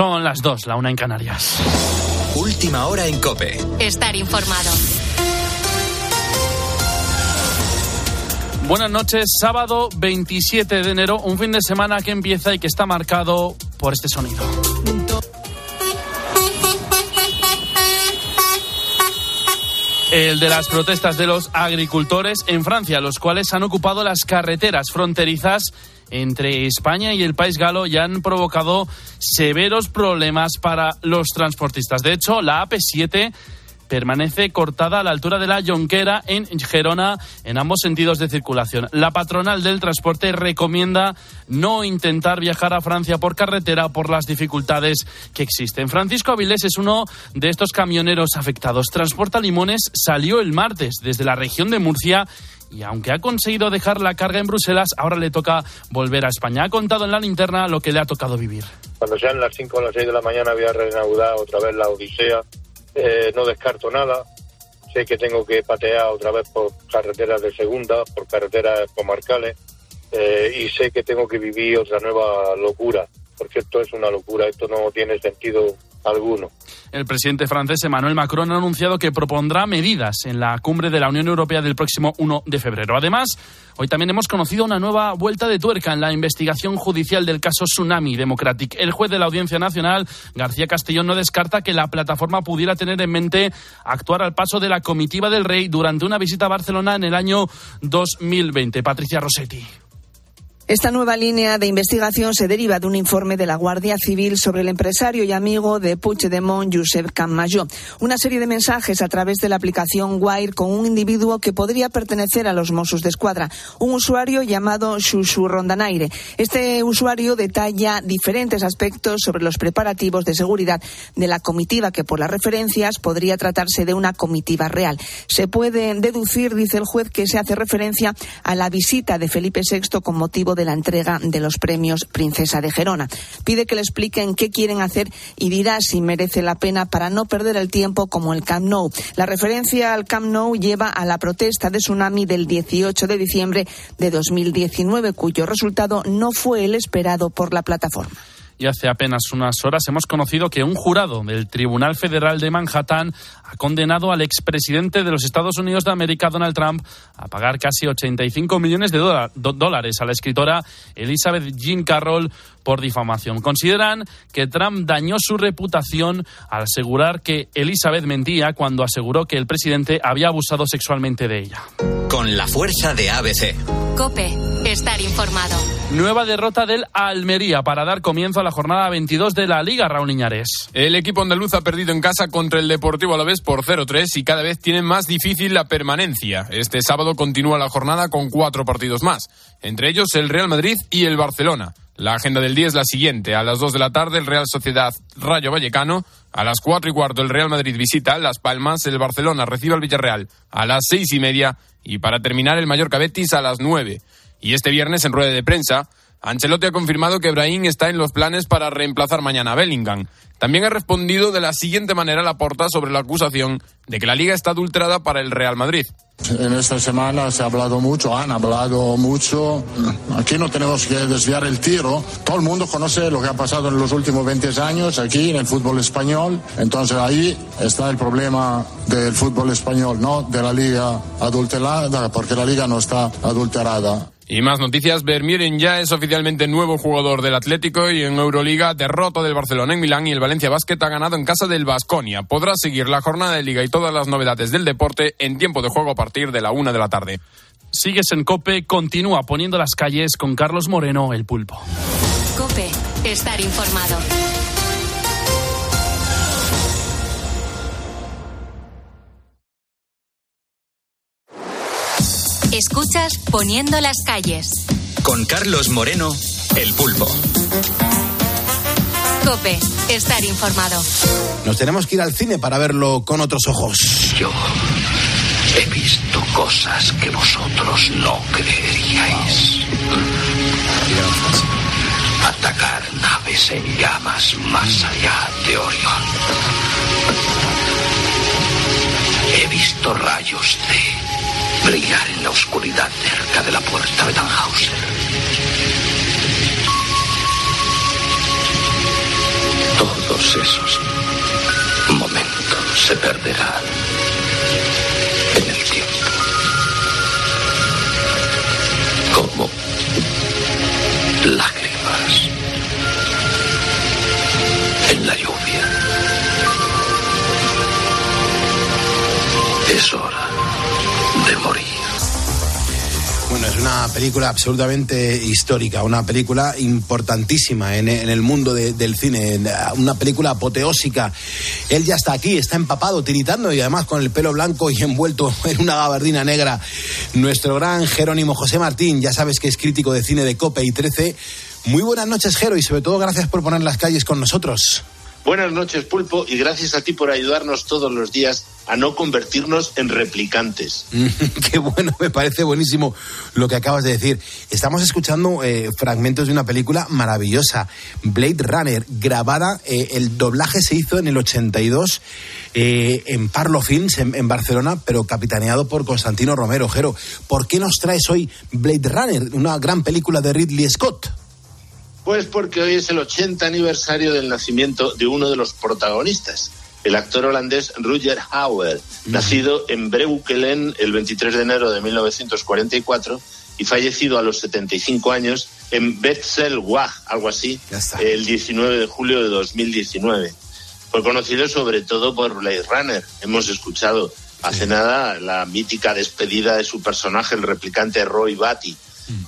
Son las dos, la una en Canarias. Última hora en Cope. Estar informado. Buenas noches, sábado 27 de enero, un fin de semana que empieza y que está marcado por este sonido. El de las protestas de los agricultores en Francia, los cuales han ocupado las carreteras fronterizas entre España y el país galo y han provocado severos problemas para los transportistas. De hecho, la AP7 permanece cortada a la altura de la Jonquera en Gerona en ambos sentidos de circulación. La patronal del transporte recomienda no intentar viajar a Francia por carretera por las dificultades que existen. Francisco Avilés es uno de estos camioneros afectados. Transporta Limones salió el martes desde la región de Murcia y aunque ha conseguido dejar la carga en Bruselas, ahora le toca volver a España. Ha contado en la linterna lo que le ha tocado vivir. Cuando sean las 5 o las 6 de la mañana voy a reanudar otra vez la Odisea eh, no descarto nada. Sé que tengo que patear otra vez por carreteras de segunda, por carreteras comarcales, eh, y sé que tengo que vivir otra nueva locura, porque esto es una locura, esto no tiene sentido El presidente francés Emmanuel Macron ha anunciado que propondrá medidas en la cumbre de la Unión Europea del próximo 1 de febrero. Además, hoy también hemos conocido una nueva vuelta de tuerca en la investigación judicial del caso Tsunami Democratic. El juez de la Audiencia Nacional, García Castellón, no descarta que la plataforma pudiera tener en mente actuar al paso de la comitiva del rey durante una visita a Barcelona en el año 2020. Patricia Rossetti. Esta nueva línea de investigación se deriva de un informe de la Guardia Civil sobre el empresario y amigo de Puigdemont, Josep Camayó. Una serie de mensajes a través de la aplicación Wire con un individuo que podría pertenecer a los Mossos de Escuadra, un usuario llamado Xuxu Rondanaire. Este usuario detalla diferentes aspectos sobre los preparativos de seguridad de la comitiva, que por las referencias podría tratarse de una comitiva real. Se puede deducir, dice el juez, que se hace referencia a la visita de Felipe VI con motivo de de la entrega de los premios Princesa de Gerona. Pide que le expliquen qué quieren hacer y dirá si merece la pena para no perder el tiempo como el Camp Nou. La referencia al Camp Nou lleva a la protesta de tsunami del 18 de diciembre de 2019, cuyo resultado no fue el esperado por la plataforma y hace apenas unas horas hemos conocido que un jurado del Tribunal Federal de Manhattan ha condenado al expresidente de los Estados Unidos de América, Donald Trump, a pagar casi 85 millones de dólares a la escritora Elizabeth Jean Carroll por difamación. Consideran que Trump dañó su reputación al asegurar que Elizabeth mentía cuando aseguró que el presidente había abusado sexualmente de ella. Con la fuerza de ABC. Cope, estar informado. Nueva derrota del Almería para dar comienzo a la jornada 22 de la Liga, Raúl Iñares. El equipo andaluz ha perdido en casa contra el Deportivo Alavés por 0-3 y cada vez tiene más difícil la permanencia. Este sábado continúa la jornada con cuatro partidos más, entre ellos el Real Madrid y el Barcelona. La agenda del día es la siguiente. A las 2 de la tarde el Real Sociedad Rayo Vallecano. A las 4 y cuarto el Real Madrid visita Las Palmas. El Barcelona recibe al Villarreal a las seis y media. Y para terminar el Mallorca Betis a las 9. Y este viernes en rueda de prensa Ancelotti ha confirmado que Brahim está en los planes para reemplazar mañana a Bellingham. También ha respondido de la siguiente manera la porta sobre la acusación de que la liga está adulterada para el Real Madrid. En esta semana se ha hablado mucho, han hablado mucho. Aquí no tenemos que desviar el tiro. Todo el mundo conoce lo que ha pasado en los últimos 20 años aquí en el fútbol español. Entonces ahí está el problema del fútbol español, no de la liga adulterada, porque la liga no está adulterada. Y más noticias, Vermieren ya es oficialmente nuevo jugador del Atlético y en Euroliga derrota del Barcelona en Milán y el Valencia Basket ha ganado en casa del Basconia. Podrá seguir la jornada de liga y todas las novedades del deporte en tiempo de juego a partir de la una de la tarde. Sigues en Cope, continúa poniendo las calles con Carlos Moreno, el pulpo. Cope, estar informado. Escuchas Poniendo las calles. Con Carlos Moreno, el pulpo. Cope, estar informado. Nos tenemos que ir al cine para verlo con otros ojos. Yo he visto cosas que vosotros no creeríais. Atacar naves en llamas más allá de Orión. He visto rayos de brillar en la oscuridad cerca de la puerta de Tannhauser. Todo todos esos momentos se perderán en el tiempo. Como lágrimas en la lluvia. Es hora de morir. Bueno, es una película absolutamente histórica, una película importantísima en, en el mundo de- del cine, una película apoteósica. Él ya está aquí, está empapado, tiritando y además con el pelo blanco y envuelto en una gabardina negra. Nuestro gran Jerónimo José Martín, ya sabes que es crítico de cine de Cope y 13. Muy buenas noches, Jero, y sobre todo gracias por poner las calles con nosotros. Buenas noches, Pulpo, y gracias a ti por ayudarnos todos los días a no convertirnos en replicantes. Qué bueno, me parece buenísimo lo que acabas de decir. Estamos escuchando eh, fragmentos de una película maravillosa, Blade Runner, grabada, eh, el doblaje se hizo en el 82 eh, en Parlo Films, en, en Barcelona, pero capitaneado por Constantino Romero. Jero, ¿por qué nos traes hoy Blade Runner, una gran película de Ridley Scott? Pues porque hoy es el 80 aniversario del nacimiento de uno de los protagonistas, el actor holandés Rutger Hauer, nacido en Breukelen el 23 de enero de 1944 y fallecido a los 75 años en Betzelwag, algo así, el 19 de julio de 2019. Fue conocido sobre todo por Blade Runner. Hemos escuchado hace nada la mítica despedida de su personaje, el replicante Roy Batty.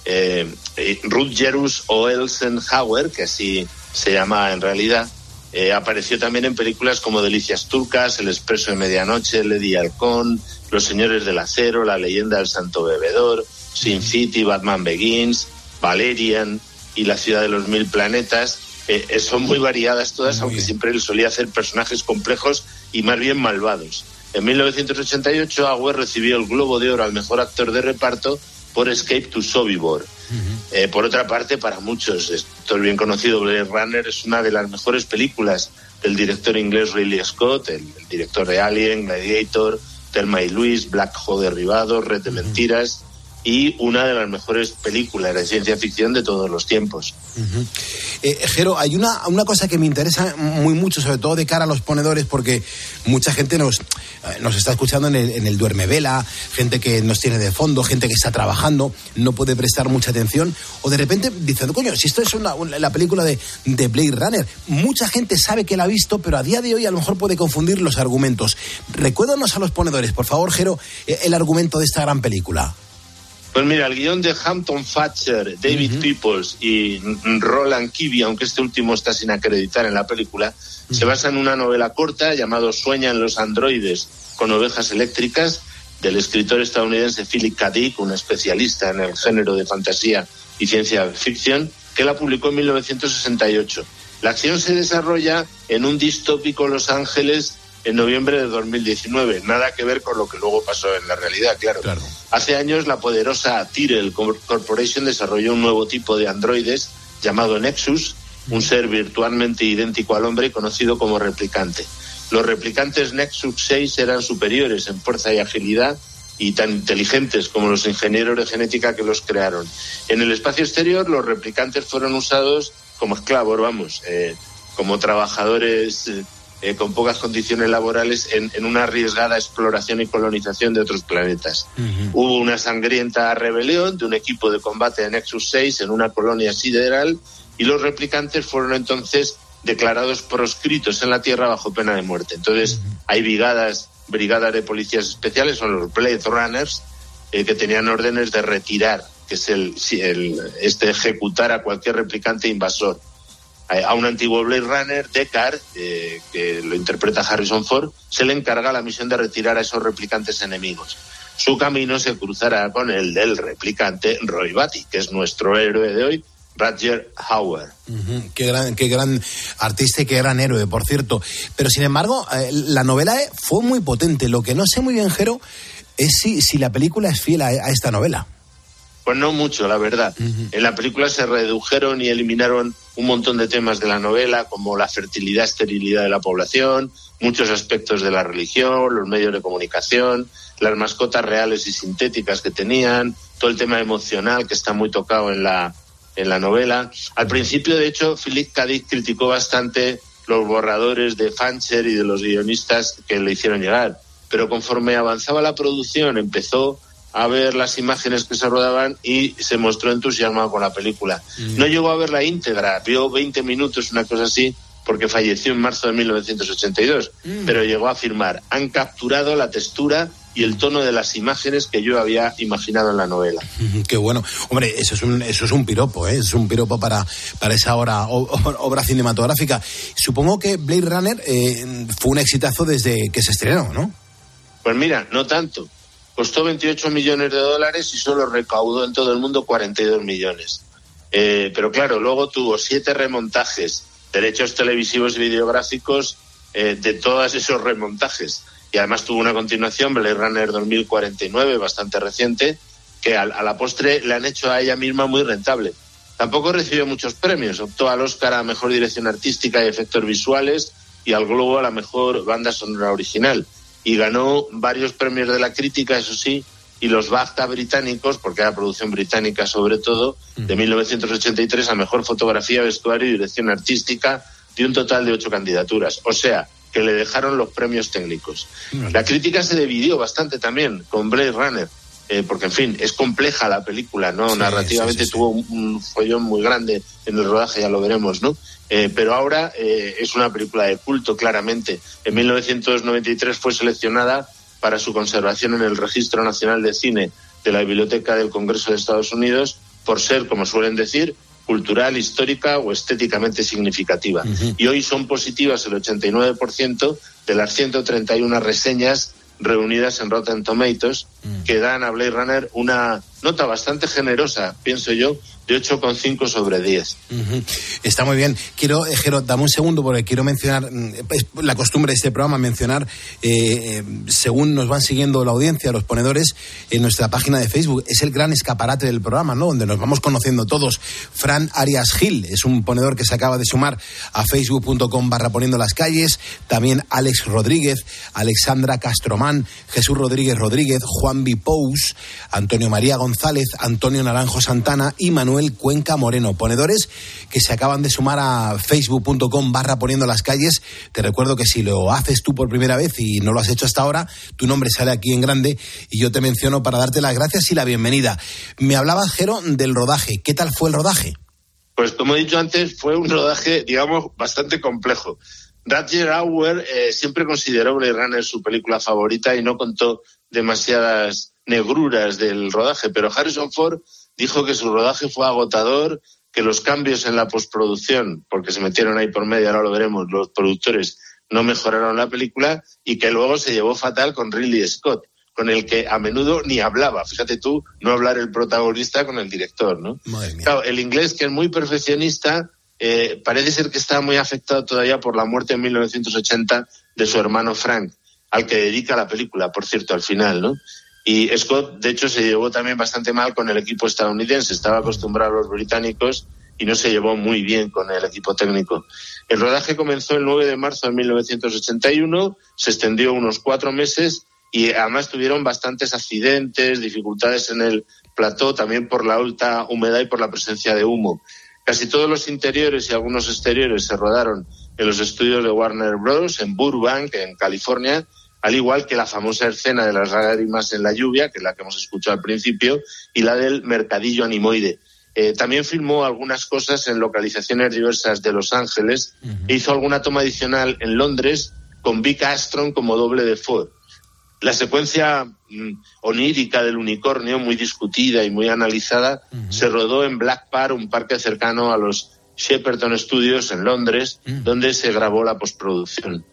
Eh, eh, Rutgerus Olsenhauer, que así se llama en realidad, eh, apareció también en películas como Delicias Turcas, El Expreso de Medianoche, Lady Halcón, Los Señores del Acero, La Leyenda del Santo Bebedor, Sin City, Batman Begins, Valerian y La Ciudad de los Mil Planetas. Eh, eh, son muy variadas todas, aunque siempre él solía hacer personajes complejos y más bien malvados. En 1988, Auer recibió el Globo de Oro al mejor actor de reparto por Escape to Sobibor. Eh, por otra parte, para muchos, esto es bien conocido, Blade Runner es una de las mejores películas del director inglés Ridley Scott, el, el director de Alien, Gladiator, Thelma y Luis, Black Hole Derribado, Red de Mentiras y una de las mejores películas de ciencia ficción de todos los tiempos. Jero, hay una, una cosa que me interesa muy mucho, sobre todo de cara a los ponedores, porque mucha gente nos, eh, nos está escuchando en el, en duerme vela, gente que nos tiene de fondo, gente que está trabajando, no puede prestar mucha atención, o de repente diciendo, coño, si esto es una, una- la película de, de Blade Runner, mucha gente sabe que la ha visto, pero a día de hoy a lo mejor puede confundir los argumentos. Recuérdanos a los ponedores, por favor, Jero, eh, el argumento de esta gran película. Pues mira, el guion de Hampton Fatcher, David Peoples y Roland Kibbe, aunque este último está sin acreditar en la película, se basa en una novela corta llamado Sueñan los androides con ovejas eléctricas del escritor estadounidense Philip K. Dick, un especialista en el género de fantasía y ciencia ficción, que la publicó en 1968. La acción se desarrolla en un distópico Los Ángeles en noviembre de 2019. Nada que ver con lo que luego pasó en la realidad, claro. Hace años la poderosa Tyrell Cor- Corporation desarrolló un nuevo tipo de androides llamado Nexus, un ser virtualmente idéntico al hombre conocido como replicante. Los replicantes Nexus 6 eran superiores en fuerza y agilidad y tan inteligentes como los ingenieros de genética que los crearon. En el espacio exterior los replicantes fueron usados como esclavos, vamos, eh, como trabajadores eh, eh, con pocas condiciones laborales en, en una arriesgada exploración y colonización de otros planetas. Hubo una sangrienta rebelión de un equipo de combate de Nexus 6 en una colonia sideral y los replicantes fueron entonces declarados proscritos en la Tierra bajo pena de muerte. Entonces hay brigadas, brigadas de policías especiales, son los Blade Runners, eh, que tenían órdenes de retirar, que es el, el este ejecutar a cualquier replicante invasor. A, un antiguo Blade Runner, Deckard, eh, que lo interpreta Harrison Ford, se le encarga la misión de retirar a esos replicantes enemigos. Su camino se cruzará con el del replicante Roy Batty, que es nuestro héroe de hoy, Roger Hauer. Qué gran, qué gran artista y qué gran héroe, por cierto. Pero sin embargo, eh, la novela eh, fue muy potente. Lo que no sé muy bien, Jero, es si, si la película es fiel a esta novela. Pues no mucho, la verdad. En la película se redujeron y eliminaron un montón de temas de la novela, como la fertilidad, esterilidad de la población, muchos aspectos de la religión, los medios de comunicación, las mascotas reales y sintéticas que tenían, todo el tema emocional que está muy tocado en la, en la novela. Al principio, de hecho, Philip. Dick criticó bastante los borradores de Fancher y de los guionistas que le hicieron llegar. Pero conforme avanzaba la producción, empezó a ver las imágenes que se rodaban y se mostró entusiasmado con la película. No llegó a ver la íntegra, vio 20 minutos, una cosa así, porque falleció en marzo de 1982, pero llegó a afirmar, han capturado la textura y el tono de las imágenes que yo había imaginado en la novela. Qué bueno. Hombre, eso es un, eso es un piropo, ¿eh? es un piropo para, para esa obra, obra cinematográfica. Supongo que Blade Runner eh, fue un exitazo desde que se estrenó, ¿no? Pues mira, no tanto. Costó 28 millones de dólares y solo recaudó en todo el mundo 42 millones. Eh, pero claro, luego tuvo siete remontajes, derechos televisivos y videográficos eh, de todos esos remontajes y además tuvo una continuación, Blade Runner 2049, bastante reciente, que a, la postre le han hecho a ella misma muy rentable. Tampoco recibió muchos premios, optó al Oscar a Mejor Dirección Artística y Efectos Visuales y al Globo a la Mejor Banda Sonora Original. Y ganó varios premios de la crítica, eso sí, y los BAFTA británicos, porque era producción británica sobre todo, de 1983 a Mejor Fotografía, Vestuario y Dirección Artística, de un total de ocho candidaturas. O sea, que le dejaron los premios técnicos. La crítica se dividió bastante también con Blade Runner, eh, porque en fin, es compleja la película, ¿no? Narrativamente tuvo un, follón muy grande en el rodaje, ya lo veremos, ¿no? Eh, pero ahora eh, es una película de culto, claramente. En 1993 fue seleccionada para su conservación en el Registro Nacional de Cine de la Biblioteca del Congreso de Estados Unidos por ser, como suelen decir, cultural, histórica o estéticamente significativa. Y hoy son positivas el 89% de las 131 reseñas reunidas en Rotten Tomatoes que dan a Blade Runner una nota bastante generosa, pienso yo, de 8,5 sobre 10. Está muy bien. Quiero, eh, dame un segundo porque quiero mencionar, mm, es la costumbre de este programa, mencionar, eh, eh, según nos van siguiendo la audiencia, los ponedores, en nuestra página de Facebook. Es el gran escaparate del programa, ¿no? Donde nos vamos conociendo todos. Fran Arias Gil es un ponedor que se acaba de sumar a facebook.com barra poniendo las calles. También Alex Rodríguez, Alexandra Castromán, Jesús Rodríguez Rodríguez, Juan Bipous, Antonio María González, Antonio Naranjo Santana y Manuel Cuenca Moreno. Ponedores que se acaban de sumar a facebook.com barra poniendo las calles. Te recuerdo que si lo haces tú por primera vez y no lo has hecho hasta ahora, tu nombre sale aquí en grande y yo te menciono para darte las gracias y la bienvenida. Me hablabas, Jero, del rodaje. ¿Qué tal fue el rodaje? Pues como he dicho antes, fue un rodaje, digamos, bastante complejo. Roger Auer eh, siempre consideró Blade Runner su película favorita y no contó demasiadas negruras del rodaje, pero Harrison Ford dijo que su rodaje fue agotador, que los cambios en la postproducción, porque se metieron ahí por medio, ahora lo veremos, los productores no mejoraron la película y que luego se llevó fatal con Ridley Scott, con el que a menudo ni hablaba. Fíjate tú, no hablar el protagonista con el director, ¿no? Claro, el inglés, que es muy perfeccionista, eh, parece ser que está muy afectado todavía por la muerte en 1980 de su hermano Frank, al que dedica la película, por cierto, al final, ¿no? Y Scott, de hecho, se llevó también bastante mal con el equipo estadounidense. Estaba acostumbrado a los británicos y no se llevó muy bien con el equipo técnico. El rodaje comenzó el 9 de marzo de 1981, se extendió unos cuatro meses y además tuvieron bastantes accidentes, dificultades en el plató, también por la alta humedad y por la presencia de humo. Casi todos los interiores y algunos exteriores se rodaron en los estudios de Warner Bros. en Burbank, en California, al igual que la famosa escena de las lágrimas en la lluvia, que es la que hemos escuchado al principio, y la del mercadillo animoide. Eh, también filmó algunas cosas en localizaciones diversas de Los Ángeles e hizo alguna toma adicional en Londres con Vic Astron como doble de Ford. La secuencia mm, onírica del unicornio, muy discutida y muy analizada, se rodó en Black Park, un parque cercano a los Shepperton Studios en Londres, donde se grabó la postproducción.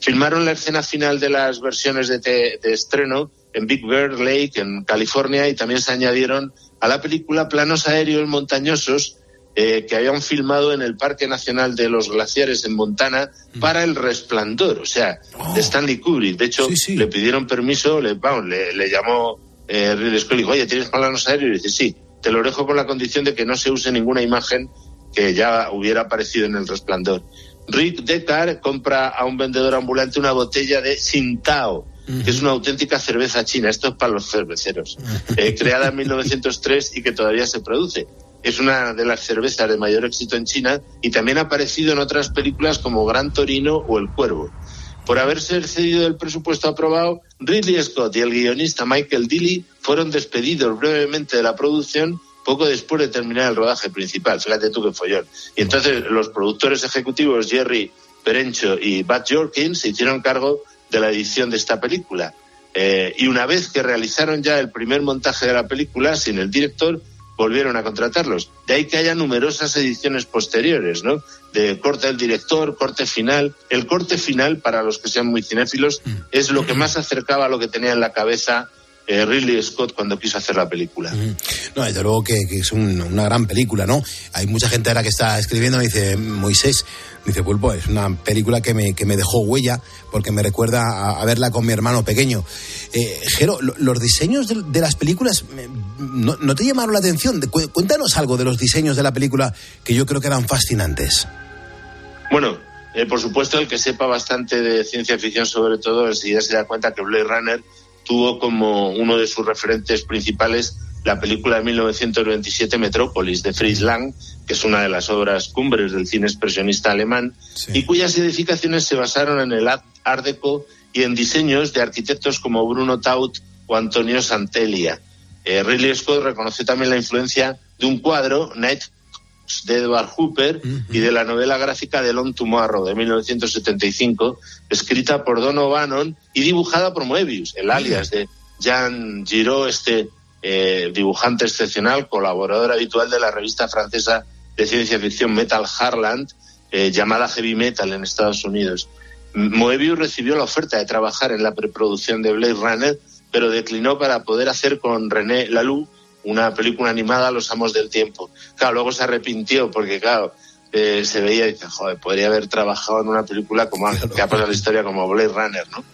Filmaron la escena final de las versiones de, estreno en Big Bear Lake, en California, y también se añadieron a la película planos aéreos montañosos eh, que habían filmado en el Parque Nacional de los Glaciares en Montana mm. para El Resplandor, o sea, de oh. Stanley Kubrick. De hecho, le pidieron permiso, le, le, llamó eh, Ridley Scott y dijo, oye, ¿tienes planos aéreos? Y dice, sí, te lo dejo con la condición de que no se use ninguna imagen que ya hubiera aparecido en El Resplandor. Rick Deckard compra a un vendedor ambulante una botella de Sintao, que es una auténtica cerveza china. Esto es para los cerveceros. Eh, creada en 1903 y que todavía se produce. es una de las cervezas de mayor éxito en China y también ha aparecido en otras películas como Gran Torino o El Cuervo. Por haberse excedido el presupuesto aprobado, Ridley Scott y el guionista Michael Dilly fueron despedidos brevemente de la producción poco después de terminar el rodaje principal. Fíjate tú qué follón. Y entonces los productores ejecutivos Jerry Perencho y Bud Jorkins se hicieron cargo de la edición de esta película. Eh, y una vez que realizaron ya el primer montaje de la película, sin el director, volvieron a contratarlos. De ahí que haya numerosas ediciones posteriores, ¿no? De corte del director, corte final. El corte final, para los que sean muy cinéfilos, mm. es lo que más acercaba a lo que tenía en la cabeza eh, Ridley Scott cuando quiso hacer la película. No, desde luego que, es una gran película, ¿no? Hay mucha gente ahora que está escribiendo, me dice, Moisés, dice, Pulpo, es una película que me, que me dejó huella porque me recuerda a, verla con mi hermano pequeño. Eh, Jero, los diseños de, las películas, no, te llamaron la atención? Cuéntanos algo de los diseños de la película que yo creo que eran fascinantes. Bueno, eh, por supuesto, el que sepa bastante de ciencia ficción, sobre todo, ya se da cuenta que Blade Runner tuvo como uno de sus referentes principales la película de 1927 Metrópolis de Fritz Lang, que es una de las obras cumbres del cine expresionista alemán, y cuyas edificaciones se basaron en el Art Deco y en diseños de arquitectos como Bruno Taut o Antonio Santelia. Eh, Ridley Scott reconoció también la influencia de un cuadro, Night de Edward Hooper y de la novela gráfica de Long Tomorrow de 1975, escrita por Don O'Bannon y dibujada por Moebius, el alias de Jean Giraud, este eh, dibujante excepcional, colaborador habitual de la revista francesa de ciencia ficción Metal Harland, eh, llamada Heavy Metal en Estados Unidos. Moebius recibió la oferta de trabajar en la preproducción de Blade Runner, pero declinó para poder hacer con René Laloux una película animada Los Amos del Tiempo. Claro, luego se arrepintió porque, claro, eh, se veía y dice, joder, podría haber trabajado en una película como que ha pasado la historia como Blade Runner, ¿no?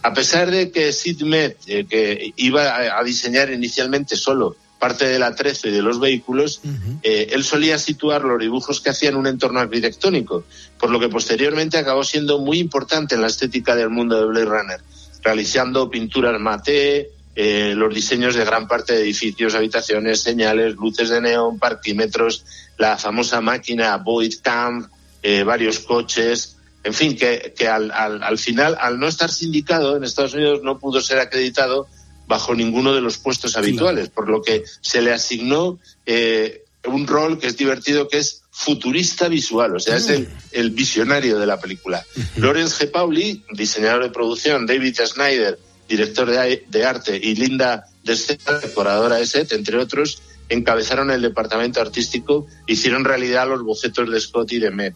A pesar de que Sid Met, eh, que iba a, diseñar inicialmente solo parte de la 13 y de los vehículos, eh, él solía situar los dibujos que hacía en un entorno arquitectónico, por lo que posteriormente acabó siendo muy importante en la estética del mundo de Blade Runner, realizando pinturas mate, eh, los diseños de gran parte de edificios, habitaciones, señales, luces de neón, parquímetros, la famosa máquina Void Camp, eh, varios coches, en fin, que, al, al, final, al no estar sindicado en Estados Unidos, no pudo ser acreditado bajo ninguno de los puestos habituales, por lo que se le asignó eh, un rol que es divertido, que es futurista visual, o sea, es el, el, visionario de la película. Lawrence G. Pauli, diseñador de producción, David Snyder, director de, arte, y Linda Descena, decoradora de set, entre otros, encabezaron el departamento artístico, hicieron realidad los bocetos de Scott y de Met.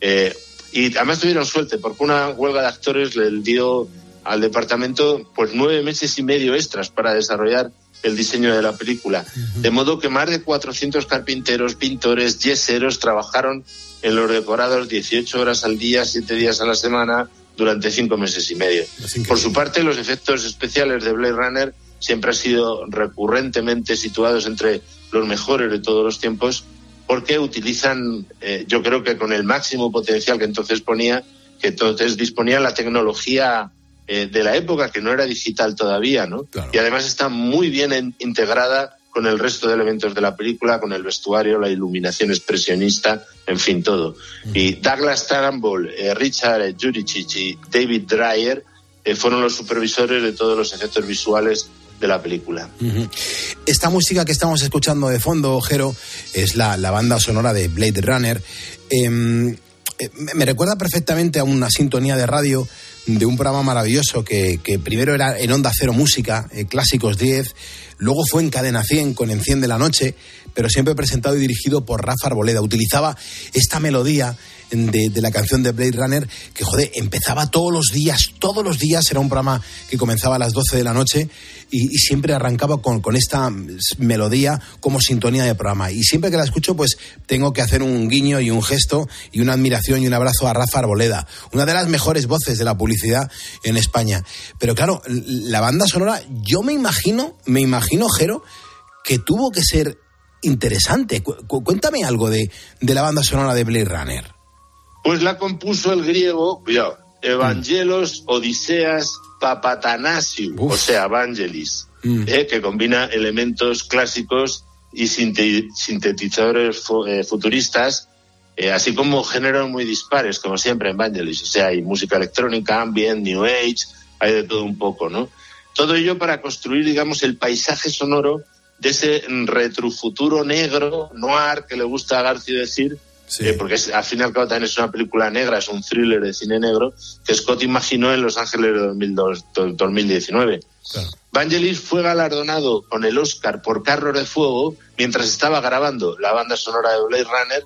Eh, y además tuvieron suerte, porque una huelga de actores le dio al departamento pues nueve meses y medio extras para desarrollar el diseño de la película. De modo que más de 400 carpinteros, pintores, yeseros trabajaron en los decorados 18 horas al día, 7 días a la semana, durante cinco meses y medio. Por su parte, los efectos especiales de Blade Runner siempre han sido recurrentemente situados entre los mejores de todos los tiempos porque utilizan, eh, yo creo que con el máximo potencial que entonces ponía, que entonces disponía la tecnología eh, de la época, que no era digital todavía, ¿no? Y además está muy bien integrada con el resto de elementos de la película, con el vestuario, la iluminación expresionista, en fin, todo. Y Douglas Turnbull, eh, Richard Juricic y David Dreyer eh, fueron los supervisores de todos los efectos visuales de la película. Esta música que estamos escuchando de fondo, Jero, es la, banda sonora de Blade Runner. Em, eh, me recuerda perfectamente a una sintonía de radio de un programa maravilloso que, primero era en Onda Cero Música, Clásicos 10, Luego fue en Cadena 100 con Enciende la Noche, pero siempre presentado y dirigido por Rafa Arboleda. Utilizaba esta melodía de, la canción de Blade Runner que, joder, empezaba todos los días, todos los días. Era un programa que comenzaba a las 12 de la noche y, siempre arrancaba con, con, esta melodía como sintonía de programa. Y siempre que la escucho, pues tengo que hacer un guiño y un gesto y una admiración y un abrazo a Rafa Arboleda, una de las mejores voces de la publicidad en España. Pero claro, la banda sonora, yo me imagino, me imagino imagino, que tuvo que ser interesante. cuéntame algo de, la banda sonora de Blade Runner. Pues la compuso el griego, cuidado, Evangelos, Odiseas, Papatanasiu, o sea, Evangelis, mm. eh, que combina elementos clásicos y sintetizadores eh, futuristas, eh, así como géneros muy dispares, como siempre en Vangelis. O sea, hay música electrónica, ambient, new age, hay de todo un poco, ¿no? Todo ello para construir, digamos, el paisaje sonoro de ese retrofuturo negro, noir, que le gusta a García decir, eh, porque al fin y al cabo también es una película negra, es un thriller de cine negro, que Scott imaginó en Los Ángeles de 2019. Vangelis fue galardonado con el Oscar por Carro de Fuego mientras estaba grabando la banda sonora de Blade Runner,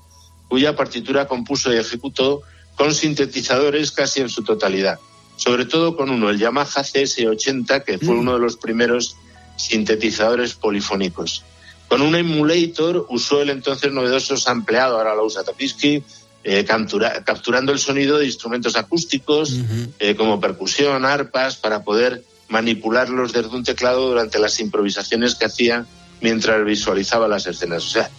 cuya partitura compuso y ejecutó con sintetizadores casi en su totalidad. Sobre todo con uno, el Yamaha CS80, que fue mm. uno de los primeros sintetizadores polifónicos. Con un emulator usó el entonces novedoso sampleado, ahora lo usa Tapisky, eh, capturando el sonido de instrumentos acústicos eh, como percusión, arpas, para poder manipularlos desde un teclado durante las improvisaciones que hacía mientras visualizaba las escenas. O sea,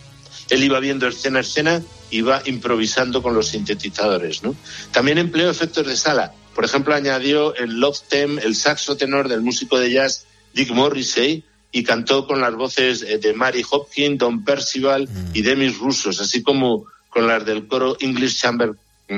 él iba viendo escena a escena, iba improvisando con los sintetizadores. ¿no? También empleó efectos de sala. Por ejemplo, añadió el Love Theme, el saxo tenor del músico de jazz Dick Morrissey, y cantó con las voces eh, de Mary Hopkins, Don Percival y Demis Russos, así como con las del coro English Chamber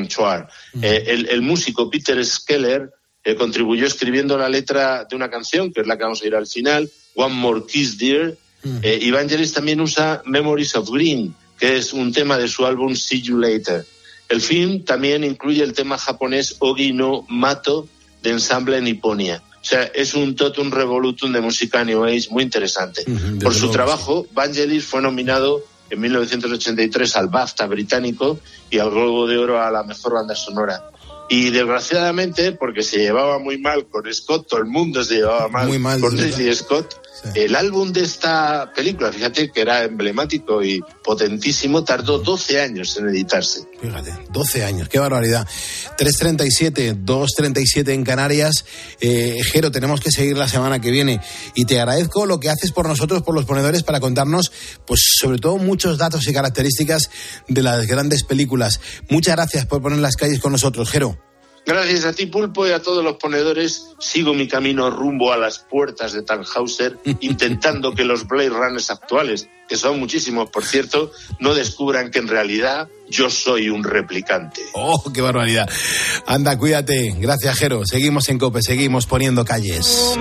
Choir. Eh, el, músico Peter Skeller eh, contribuyó escribiendo la letra de una canción, que es la que vamos a ir al final, One More Kiss Dear. Evangelis también usa Memories of Green, que es un tema de su álbum See You Later. El film también incluye el tema japonés Ogi no Mato de ensamble Niponia. O sea, es un totum revolutum de música New Age muy interesante. Por su trabajo, Vangelis fue nominado en 1983 al BAFTA británico y al Globo de Oro a la mejor banda sonora. Y desgraciadamente, porque se llevaba muy mal con Scott, todo el mundo se llevaba mal, con Ridley Scott, el álbum de esta película, fíjate que era emblemático y potentísimo, tardó 12 años en editarse. Fíjate, 12 años, qué barbaridad. 3.37, 2.37 en Canarias. Eh, Jero, tenemos que seguir la semana que viene. Y te agradezco lo que haces por nosotros, por los ponedores, para contarnos, pues sobre todo muchos datos y características de las grandes películas. Muchas gracias por poner las calles con nosotros, Jero. Gracias a ti, Pulpo, y a todos los ponedores, sigo mi camino rumbo a las puertas de Tannhauser, intentando que los Blade Runners actuales, que son muchísimos, por cierto, no descubran que en realidad yo soy un replicante. ¡Oh, qué barbaridad! Anda, cuídate. Gracias, Jero. Seguimos en COPE, seguimos poniendo calles.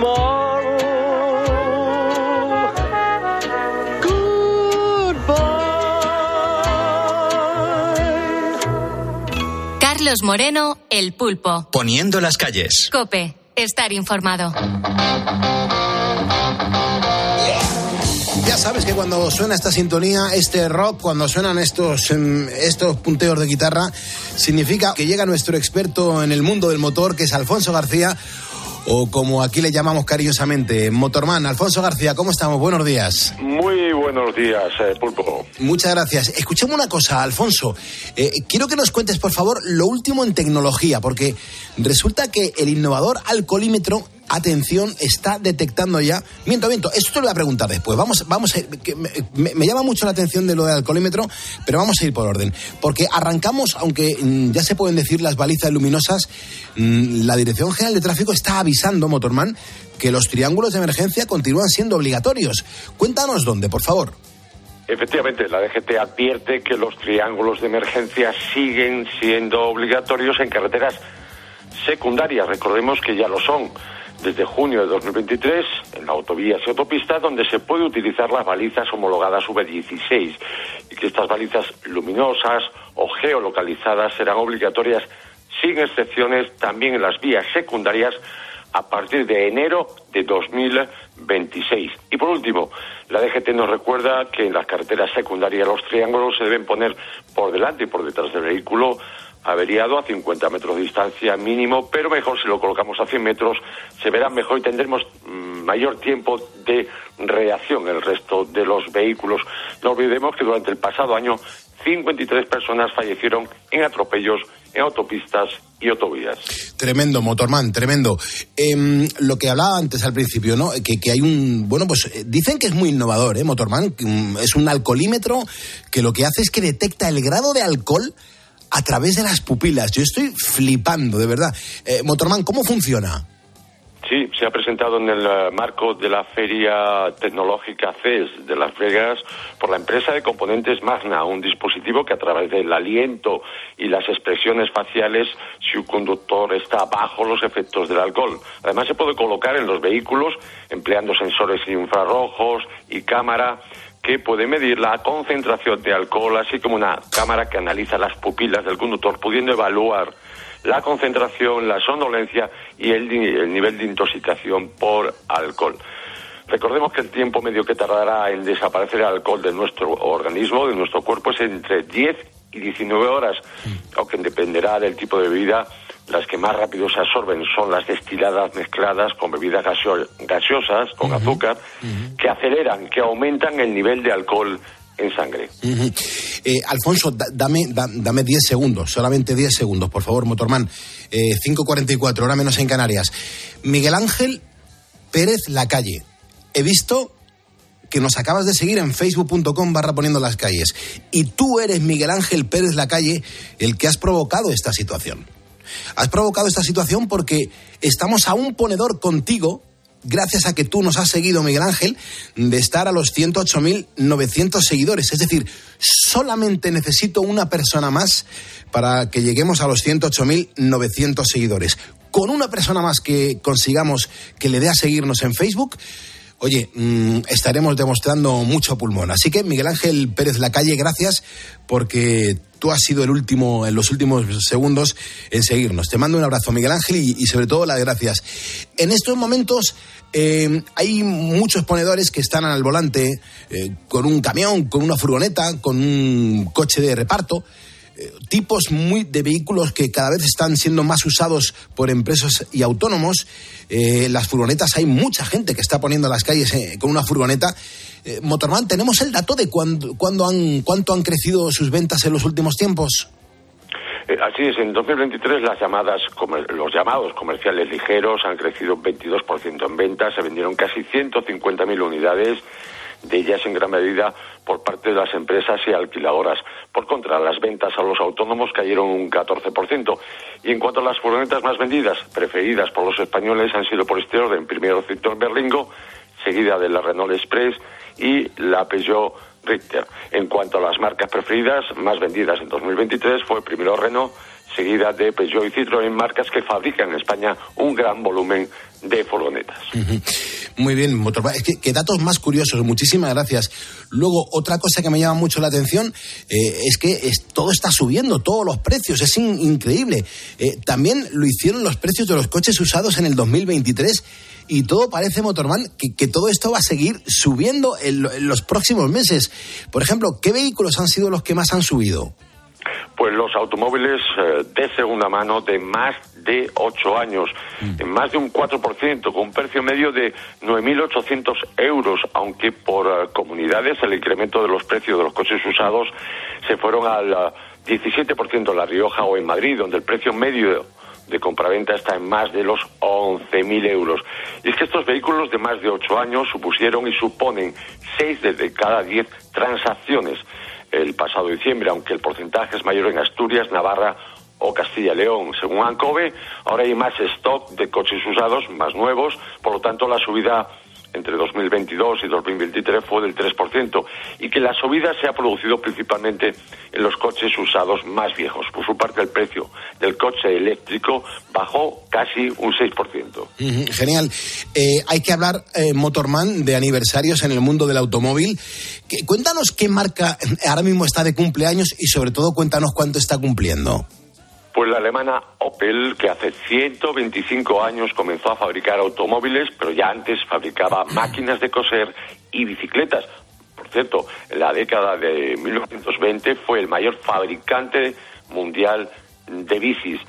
Carlos Moreno, El Pulpo. Poniendo las calles. Cope, estar informado. Ya sabes que cuando suena esta sintonía, este rock, cuando suenan estos, em, estos punteos de guitarra, significa que llega nuestro experto en el mundo del motor, que es Alfonso García, o como aquí le llamamos cariñosamente, Motorman. Alfonso García, ¿cómo estamos? Buenos días. Muy buenos días, eh, Pulpo. Muchas gracias. Escuchemos una cosa, Alfonso. Eh, quiero que nos cuentes, por favor, lo último en tecnología, porque resulta que el innovador alcoholímetro atención, está detectando ya. Miento, miento, esto te lo voy a preguntar después. Vamos, vamos a, que me, llama mucho la atención de lo del alcoholímetro, pero vamos a ir por orden. Porque arrancamos, aunque mm, ya se pueden decir las balizas luminosas, mm, la Dirección General de Tráfico está avisando, Motorman, que los triángulos de emergencia continúan siendo obligatorios. Cuéntanos dónde, por favor. Efectivamente, la DGT advierte que los triángulos de emergencia siguen siendo obligatorios en carreteras secundarias. Recordemos que ya lo son desde junio de 2023 en la autovías y autopistas donde se puede utilizar las balizas homologadas V16 y que estas balizas luminosas o geolocalizadas serán obligatorias sin excepciones también en las vías secundarias a partir de enero de 2026. Y por último, la DGT nos recuerda que en las carreteras secundarias los triángulos se deben poner por delante y por detrás del vehículo averiado a 50 metros de distancia mínimo, pero mejor si lo colocamos a 100 metros, se verá mejor y tendremos mm, mayor tiempo de reacción el resto de los vehículos. No olvidemos que durante el pasado año 53 personas fallecieron en atropellos en autopistas y autovías. Tremendo, Motorman, tremendo. Em, lo que hablaba antes al principio, ¿no? Que, que, hay un. Bueno, pues eh, dicen que es muy innovador, ¿eh, Motorman? Mm, es un alcoholímetro que lo que hace es que detecta el grado de alcohol a través de las pupilas. Yo estoy flipando, de verdad. Eh, Motorman, ¿cómo funciona? Sí, se ha presentado en el eh, marco de la Feria Tecnológica CES de Las Vegas por la empresa de componentes Magna, un dispositivo que a través del aliento y las expresiones faciales, si un conductor está bajo los efectos del alcohol. Además, se puede colocar en los vehículos empleando sensores infrarrojos y cámara que puede medir la concentración de alcohol, así como una cámara que analiza las pupilas del conductor, pudiendo evaluar la concentración, la somnolencia y el, nivel de intoxicación por alcohol. Recordemos que el tiempo medio que tardará en desaparecer el alcohol de nuestro organismo, de nuestro cuerpo, es entre 10 y 19 horas, aunque dependerá del tipo de bebida. Las que más rápido se absorben son las destiladas mezcladas con bebidas gaseosas, con azúcar, que aceleran, que aumentan el nivel de alcohol en sangre. Eh, Alfonso, dame, dame 10 segundos, solamente 10 segundos, por favor, Motorman. Eh, 5.44, hora menos en Canarias. Miguel Ángel Pérez Lacalle. He visto que nos acabas de seguir en facebook.com barra poniendo las calles. Y tú eres Miguel Ángel Pérez Lacalle el que has provocado esta situación. Has provocado esta situación porque estamos a un ponedor contigo gracias a que tú nos has seguido, Miguel Ángel, de estar a los 108.900 seguidores. Es decir, solamente necesito una persona más para que lleguemos a los 108.900 seguidores. Con una persona más que consigamos que le dé a seguirnos en Facebook, oye, mm, estaremos demostrando mucho pulmón. Así que Miguel Ángel Pérez Lacalle, gracias porque tú has sido el último, en los últimos segundos en seguirnos. Te mando un abrazo, Miguel Ángel, y, sobre todo las gracias. En estos momentos eh, hay muchos ponedores que están al volante eh, con un camión, con una furgoneta, con un coche de reparto tipos muy de vehículos que cada vez están siendo más usados por empresas y autónomos. Eh, las furgonetas, hay mucha gente que está poniendo las calles eh, con una furgoneta. Eh, Motorman, ¿tenemos el dato de cuándo, han, cuánto han crecido sus ventas en los últimos tiempos? Así es, en 2023 las llamadas, los llamados comerciales ligeros han crecido un 22% en ventas, se vendieron casi 150.000 unidades de ellas en gran medida por parte de las empresas y alquiladoras. Por contra, las ventas a los autónomos cayeron un 14%. Y en cuanto a las furgonetas más vendidas, preferidas por los españoles, han sido por este orden. Primero Citroën Berlingo, seguida de la Renault Express y la Peugeot Richter. En cuanto a las marcas preferidas, más vendidas en 2023, fue primero Renault, seguida de Peugeot y Citroën, marcas que fabrican en España un gran volumen de furgonetas. Muy bien, motor. Es que, datos más curiosos, muchísimas gracias. Luego, otra cosa que me llama mucho la atención eh, es que todo está subiendo, todos los precios, es increíble. Eh, también lo hicieron los precios de los coches usados en el 2023 y todo parece, Motorman, que, todo esto va a seguir subiendo en, los próximos meses. Por ejemplo, ¿qué vehículos han sido los que más han subido? Pues los automóviles eh, de segunda mano de más de ocho años, mm. en más de un 4%, con un precio medio de 9.800 euros, aunque por eh, comunidades el incremento de los precios de los coches usados se fueron al 17% en La Rioja o en Madrid, donde el precio medio de compraventa está en más de los 11.000 euros. Y es que estos vehículos de más de ocho años supusieron y suponen seis de cada diez transacciones el pasado diciembre, aunque el porcentaje es mayor en Asturias, Navarra o Castilla y León. Según ANCOVE, ahora hay más stock de coches usados, más nuevos, por lo tanto la subida entre 2022 y 2023 fue del 3% y que la subida se ha producido principalmente en los coches usados más viejos. Por su parte, el precio del coche eléctrico bajó casi un 6%. genial. Eh, hay que hablar, eh, Motorman, de aniversarios en el mundo del automóvil. cuéntanos qué marca ahora mismo está de cumpleaños y sobre todo cuéntanos cuánto está cumpliendo. Pues la alemana Opel, que hace 125 años comenzó a fabricar automóviles, pero ya antes fabricaba máquinas de coser y bicicletas. Por cierto, en la década de 1920 fue el mayor fabricante mundial de bicis.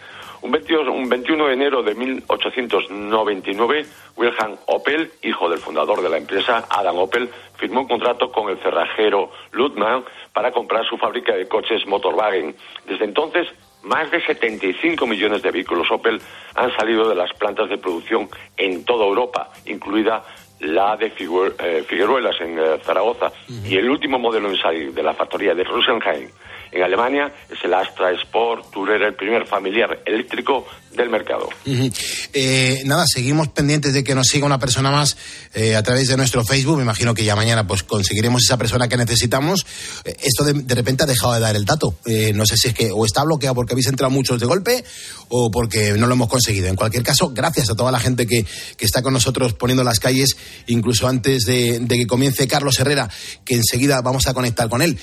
Un 21, de enero de 1899, Wilhelm Opel, hijo del fundador de la empresa, Adam Opel, firmó un contrato con el cerrajero Ludman para comprar su fábrica de coches Motorwagen. Desde entonces, más de 75 millones de vehículos Opel han salido de las plantas de producción en toda Europa, incluida la de eh, Figueruelas en eh, Zaragoza. Y el último modelo en salir de la factoría de Rosenheim en Alemania es el Astra Sport Tourer, el primer familiar eléctrico del mercado. Eh, nada, seguimos pendientes de que nos siga una persona más eh, a través de nuestro Facebook. Me imagino que ya mañana pues conseguiremos esa persona que necesitamos. Eh, esto de, de, repente ha dejado de dar el dato. no sé si es que o está bloqueado porque habéis entrado muchos de golpe o porque no lo hemos conseguido. En cualquier caso, gracias a toda la gente que, que está con nosotros poniendo las calles, incluso antes de, de, que comience Carlos Herrera, que enseguida vamos a conectar con él.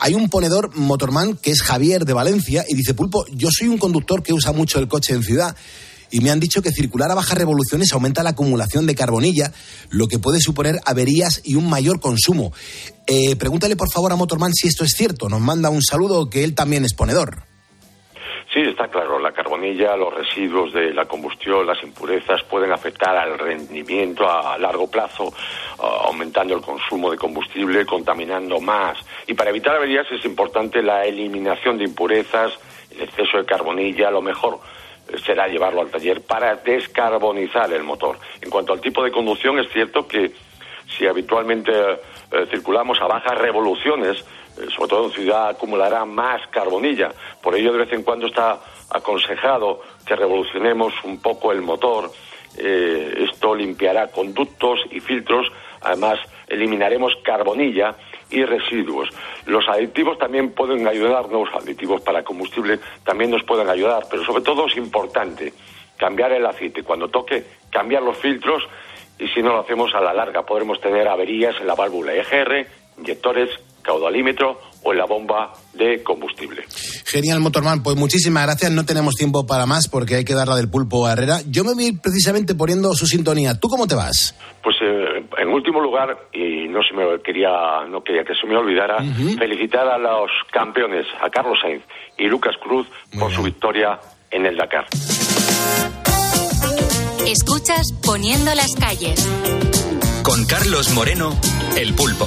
hay un ponedor motorman que es Javier de Valencia y dice, Pulpo, yo soy un conductor que usa mucho el coche en ciudad y me han dicho que circular a bajas revoluciones aumenta la acumulación de carbonilla, lo que puede suponer averías y un mayor consumo. Eh, pregúntale por favor a Motorman si esto es cierto. Nos manda un saludo que él también es ponedor. Sí, está claro. La carbonilla, los residuos de la combustión, las impurezas pueden afectar al rendimiento a largo plazo, aumentando el consumo de combustible, contaminando más. Y para evitar averías es importante la eliminación de impurezas, el exceso de carbonilla, lo mejor será llevarlo al taller para descarbonizar el motor. En cuanto al tipo de conducción, es cierto que si habitualmente eh, circulamos a bajas revoluciones, eh, sobre todo en ciudad, acumulará más carbonilla. Por ello, de vez en cuando está aconsejado que revolucionemos un poco el motor. Eh, esto limpiará conductos y filtros. Además, eliminaremos carbonilla y residuos. Los aditivos también pueden ayudarnos, aditivos para combustible también nos pueden ayudar, pero sobre todo es importante cambiar el aceite. Cuando toque, cambiar los filtros y si no lo hacemos a la larga podremos tener averías en la válvula EGR, inyectores, caudalímetro o en la bomba de combustible. Genial, Motorman. Pues muchísimas gracias. No tenemos tiempo para más porque hay que darla del pulpo a Herrera. Yo me voy precisamente poniendo su sintonía. ¿Tú cómo te vas? Pues eh, en último lugar, y no se me quería, no quería que se me olvidara, felicitar a los campeones, a Carlos Sainz y Lucas Cruz, por su victoria en el Dakar. Escuchas Poniendo las calles. Con Carlos Moreno, el pulpo.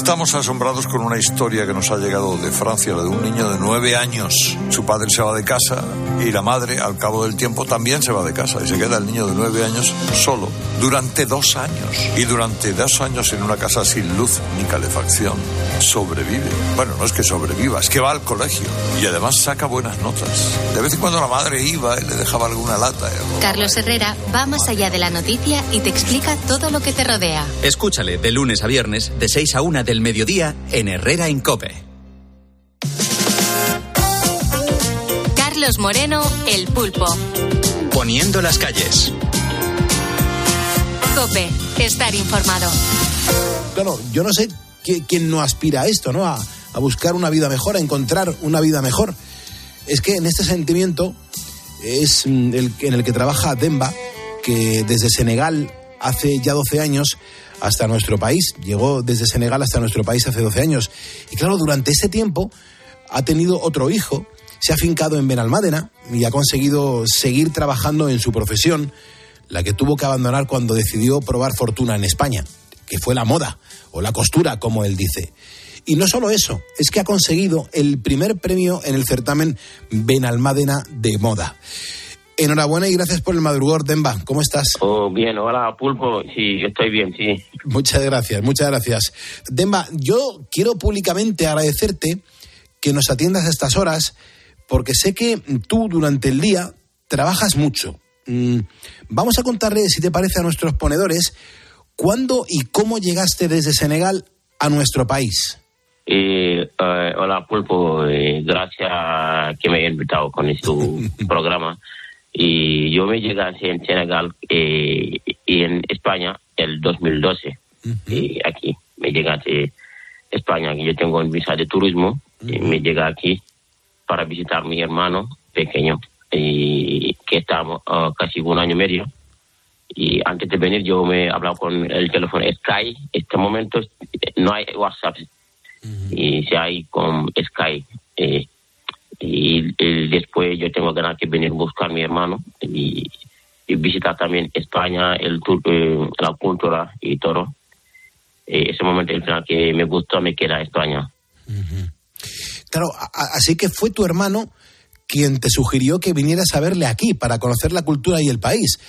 Estamos asombrados con una historia que nos ha llegado de Francia, la de un niño de nueve años. Su padre se va de casa y la madre, al cabo del tiempo, también se va de casa y se queda el niño de nueve años solo durante dos años. Y durante dos años en una casa sin luz ni calefacción, sobrevive. Bueno, no es que sobreviva, es que va al colegio y además saca buenas notas. De vez en cuando la madre iba y le dejaba alguna lata. Carlos Herrera va más allá de la noticia y te explica todo lo que te rodea. Escúchale de lunes a viernes, de 6 a 1 del mediodía en Herrera en Cope. Carlos Moreno, el pulpo. Poniendo las calles. Cope, estar informado. Claro, yo no sé quién no aspira a esto, ¿no? A, a buscar una vida mejor, a encontrar una vida mejor. Es que en este sentimiento es mm, el en el que trabaja Demba, que desde Senegal hace ya 12 años hasta nuestro país. Llegó desde Senegal hasta nuestro país hace 12 años. Y claro, durante ese tiempo ha tenido otro hijo, se ha fincado en Benalmádena y ha conseguido seguir trabajando en su profesión, la que tuvo que abandonar cuando decidió probar fortuna en España, que fue la moda o la costura, como él dice. Y no solo eso, es que ha conseguido el primer premio en el certamen Benalmádena de moda. Enhorabuena y gracias por el madrugor, Demba. ¿Cómo estás? Oh, bien, hola, Pulpo. Sí, estoy bien, sí. Muchas gracias, muchas gracias. Demba, yo quiero públicamente agradecerte que nos atiendas a estas horas, porque sé que tú durante el día trabajas mucho. Mm, vamos a contarle, si te parece, a nuestros ponedores, cuándo y cómo llegaste desde Senegal a nuestro país. Eh, eh, hola, Pulpo. Eh, gracias que me hayas invitado con este programa. Y yo me llegué en Senegal eh, y en España el 2012. y aquí me llegué a España, que yo tengo un visa de turismo. y me llegué aquí para visitar a mi hermano pequeño, y que estamos ah, casi un año y medio. Y antes de venir yo me he hablado con el teléfono Sky. En este momento no hay WhatsApp. Y si hay con Sky. Eh, y, después yo tengo ganas de venir a buscar a mi hermano y, visitar también España, el eh, la cultura y todo. Eh, ese momento el final que me gustó me queda España. Claro, así que fue tu hermano quien te sugirió que vinieras a verle aquí para conocer la cultura y el país.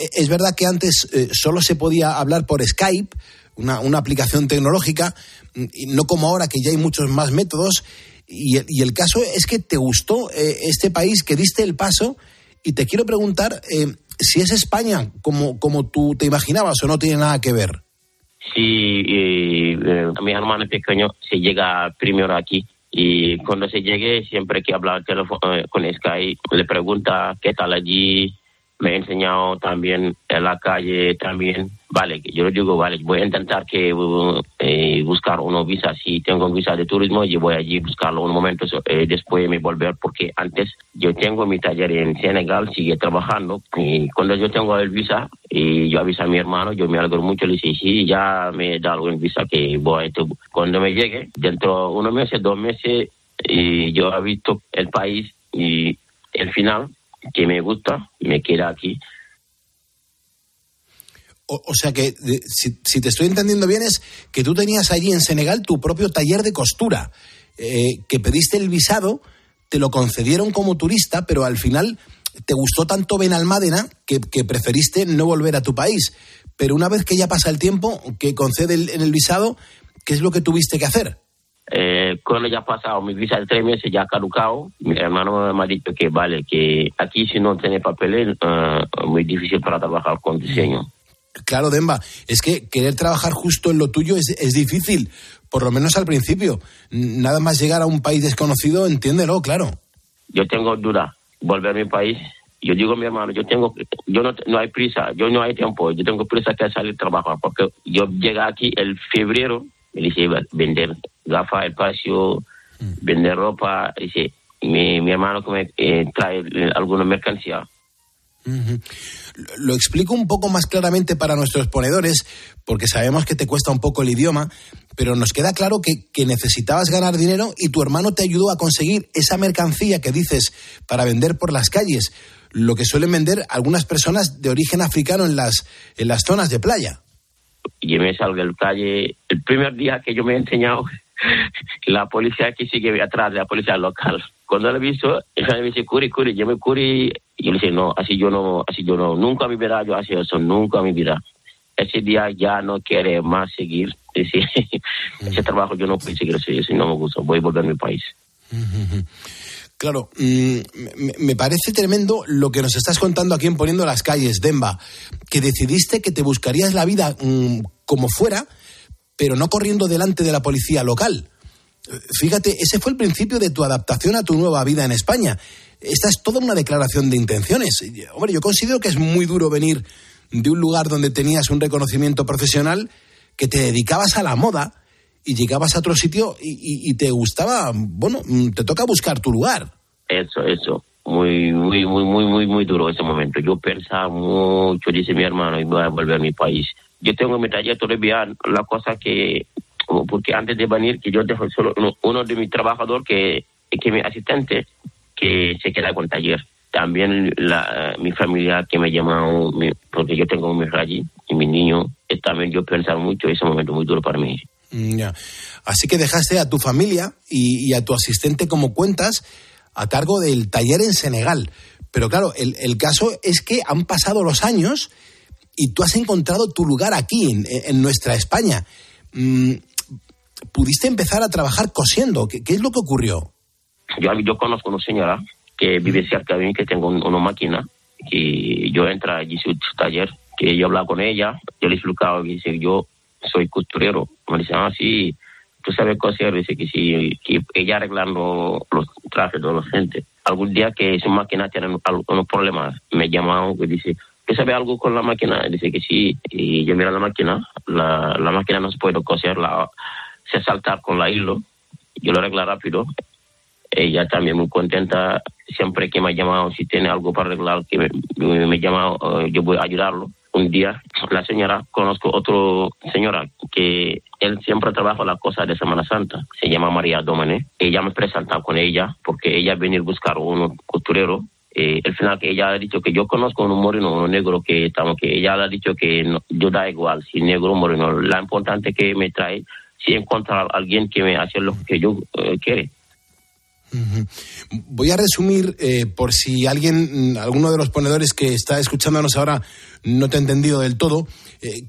E, es verdad que antes eh, solo se podía hablar por Skype, una, una aplicación tecnológica, no como ahora que ya hay muchos más métodos Y, y el caso es que te gustó eh, este país, que diste el paso, y te quiero preguntar eh, si es España como, como tú te imaginabas o no tiene nada que ver. Sí, eh, mi hermano pequeño se llega primero aquí y cuando se llegue siempre que habla teléfono, con Sky le pregunta qué tal allí, me ha enseñado también en la calle también vale yo digo vale voy a intentar que eh, buscar una visa si tengo visa de turismo yo voy allí buscarlo un momento eh, después me volver porque antes yo tengo mi taller en Senegal sigue trabajando y cuando yo tengo el visa y yo aviso a mi hermano yo me alegro mucho le dice sí ya me da algún visa que voy a cuando me llegue dentro de unos meses dos meses y yo he visto el país y el final que me gusta y me queda aquí. O, sea que, si, te estoy entendiendo bien, es que tú tenías allí en Senegal tu propio taller de costura, eh, que pediste el visado, te lo concedieron como turista, pero al final te gustó tanto Benalmádena que, que preferiste no volver a tu país. Pero una vez que ya pasa el tiempo, que concede el, en el visado, ¿qué es lo que tuviste que hacer? Eh, cuando ya ha pasado mi visa de tres meses ya ha caducado, mi hermano me ha dicho que vale, que aquí si no tiene papeles, uh, muy difícil para trabajar con diseño. Claro, Demba, es que querer trabajar justo en lo tuyo es, es difícil, por lo menos al principio. Nada más llegar a un país desconocido, entiéndelo, claro. Yo tengo duda, volver a mi país. Yo digo a mi hermano, yo tengo, yo no, no hay prisa, yo no hay tiempo, yo tengo prisa que salir a trabajar, porque yo llegué aquí el febrero dice vender gafas, espacio, mm. vender ropa, dice mi, mi hermano que me eh, trae alguna mercancía. Lo explico un poco más claramente para nuestros ponedores, porque sabemos que te cuesta un poco el idioma, pero nos queda claro que, que, necesitabas ganar dinero y tu hermano te ayudó a conseguir esa mercancía que dices para vender por las calles, lo que suelen vender algunas personas de origen africano en las, en las zonas de playa y me salgo de la calle. El primer día que yo me he enseñado, la policía que sigue atrás de la policía local. Cuando lo he visto, me dice, curi, curi, yo me curi. Y yo le dije, no, así yo no, así yo no, nunca mi vida yo hacía eso, nunca mi vida. Ese día ya no quiere más seguir. ese trabajo yo no puedo seguir así, no me gusta, voy a volver a mi país. Claro, me, parece tremendo lo que nos estás contando aquí en Poniendo las Calles, Demba, que decidiste que te buscarías la vida mm, como fuera, pero no corriendo delante de la policía local. Fíjate, ese fue el principio de tu adaptación a tu nueva vida en España. Esta es toda una declaración de intenciones. Hombre, yo considero que es muy duro venir de un lugar donde tenías un reconocimiento profesional, que te dedicabas a la moda, y llegabas a otro sitio y, te gustaba, bueno, mm, te toca buscar tu lugar. Eso, eso. Muy, muy, muy, muy, muy, muy duro ese momento. Yo pensaba mucho, dice mi hermano, y voy a volver a mi país. Yo tengo mi taller todavía, la cosa que, porque antes de venir, que yo dejo solo uno, de mis trabajadores, que, que mi asistente, que se queda con taller. También la, mi familia que me llama, porque yo tengo mi allí y mi niño, también yo pensaba mucho, ese momento muy duro para mí. Mm, Así que dejaste a tu familia y, a tu asistente, como cuentas, a cargo del taller en Senegal. Pero claro, el, caso es que han pasado los años y tú has encontrado tu lugar aquí, en, nuestra España. Mm, pudiste empezar a trabajar cosiendo. ¿Qué, es lo que ocurrió? Yo, yo conozco una señora que vive cerca de mí, que tengo una máquina, que yo entro allí su taller, que yo hablo con ella, yo le he explicado que yo soy costurero. Me dice, ah, sí, tú sabes coser. Dice que sí, ella arreglando los trajes de los gente. Algún día que su máquina tiene algunos problemas, me llama y dice, ¿tú sabes algo con la máquina? Dice que sí, y yo miro la máquina, la, la máquina no se puede coser, la, se salta con la hilo, yo lo arreglo rápido. Ella también muy contenta, siempre que me ha llamado, si tiene algo para arreglar, que me, me, me llama, yo voy a ayudarlo un día la señora, conozco otro señora que él siempre trabaja la cosa de Semana Santa, se llama María Domene. Ella me presenta con ella porque ella venir a buscar un costurero. Eh, al final que ella ha dicho que yo conozco un moreno, un negro que estamos, que ella ha dicho que yo da igual si negro o moreno. La importante que me trae si encuentra alguien que me hace lo que yo eh, quiere. Voy a resumir, eh, por si alguien, mm, alguno de los ponedores que está escuchándonos ahora no te ha entendido del todo, eh,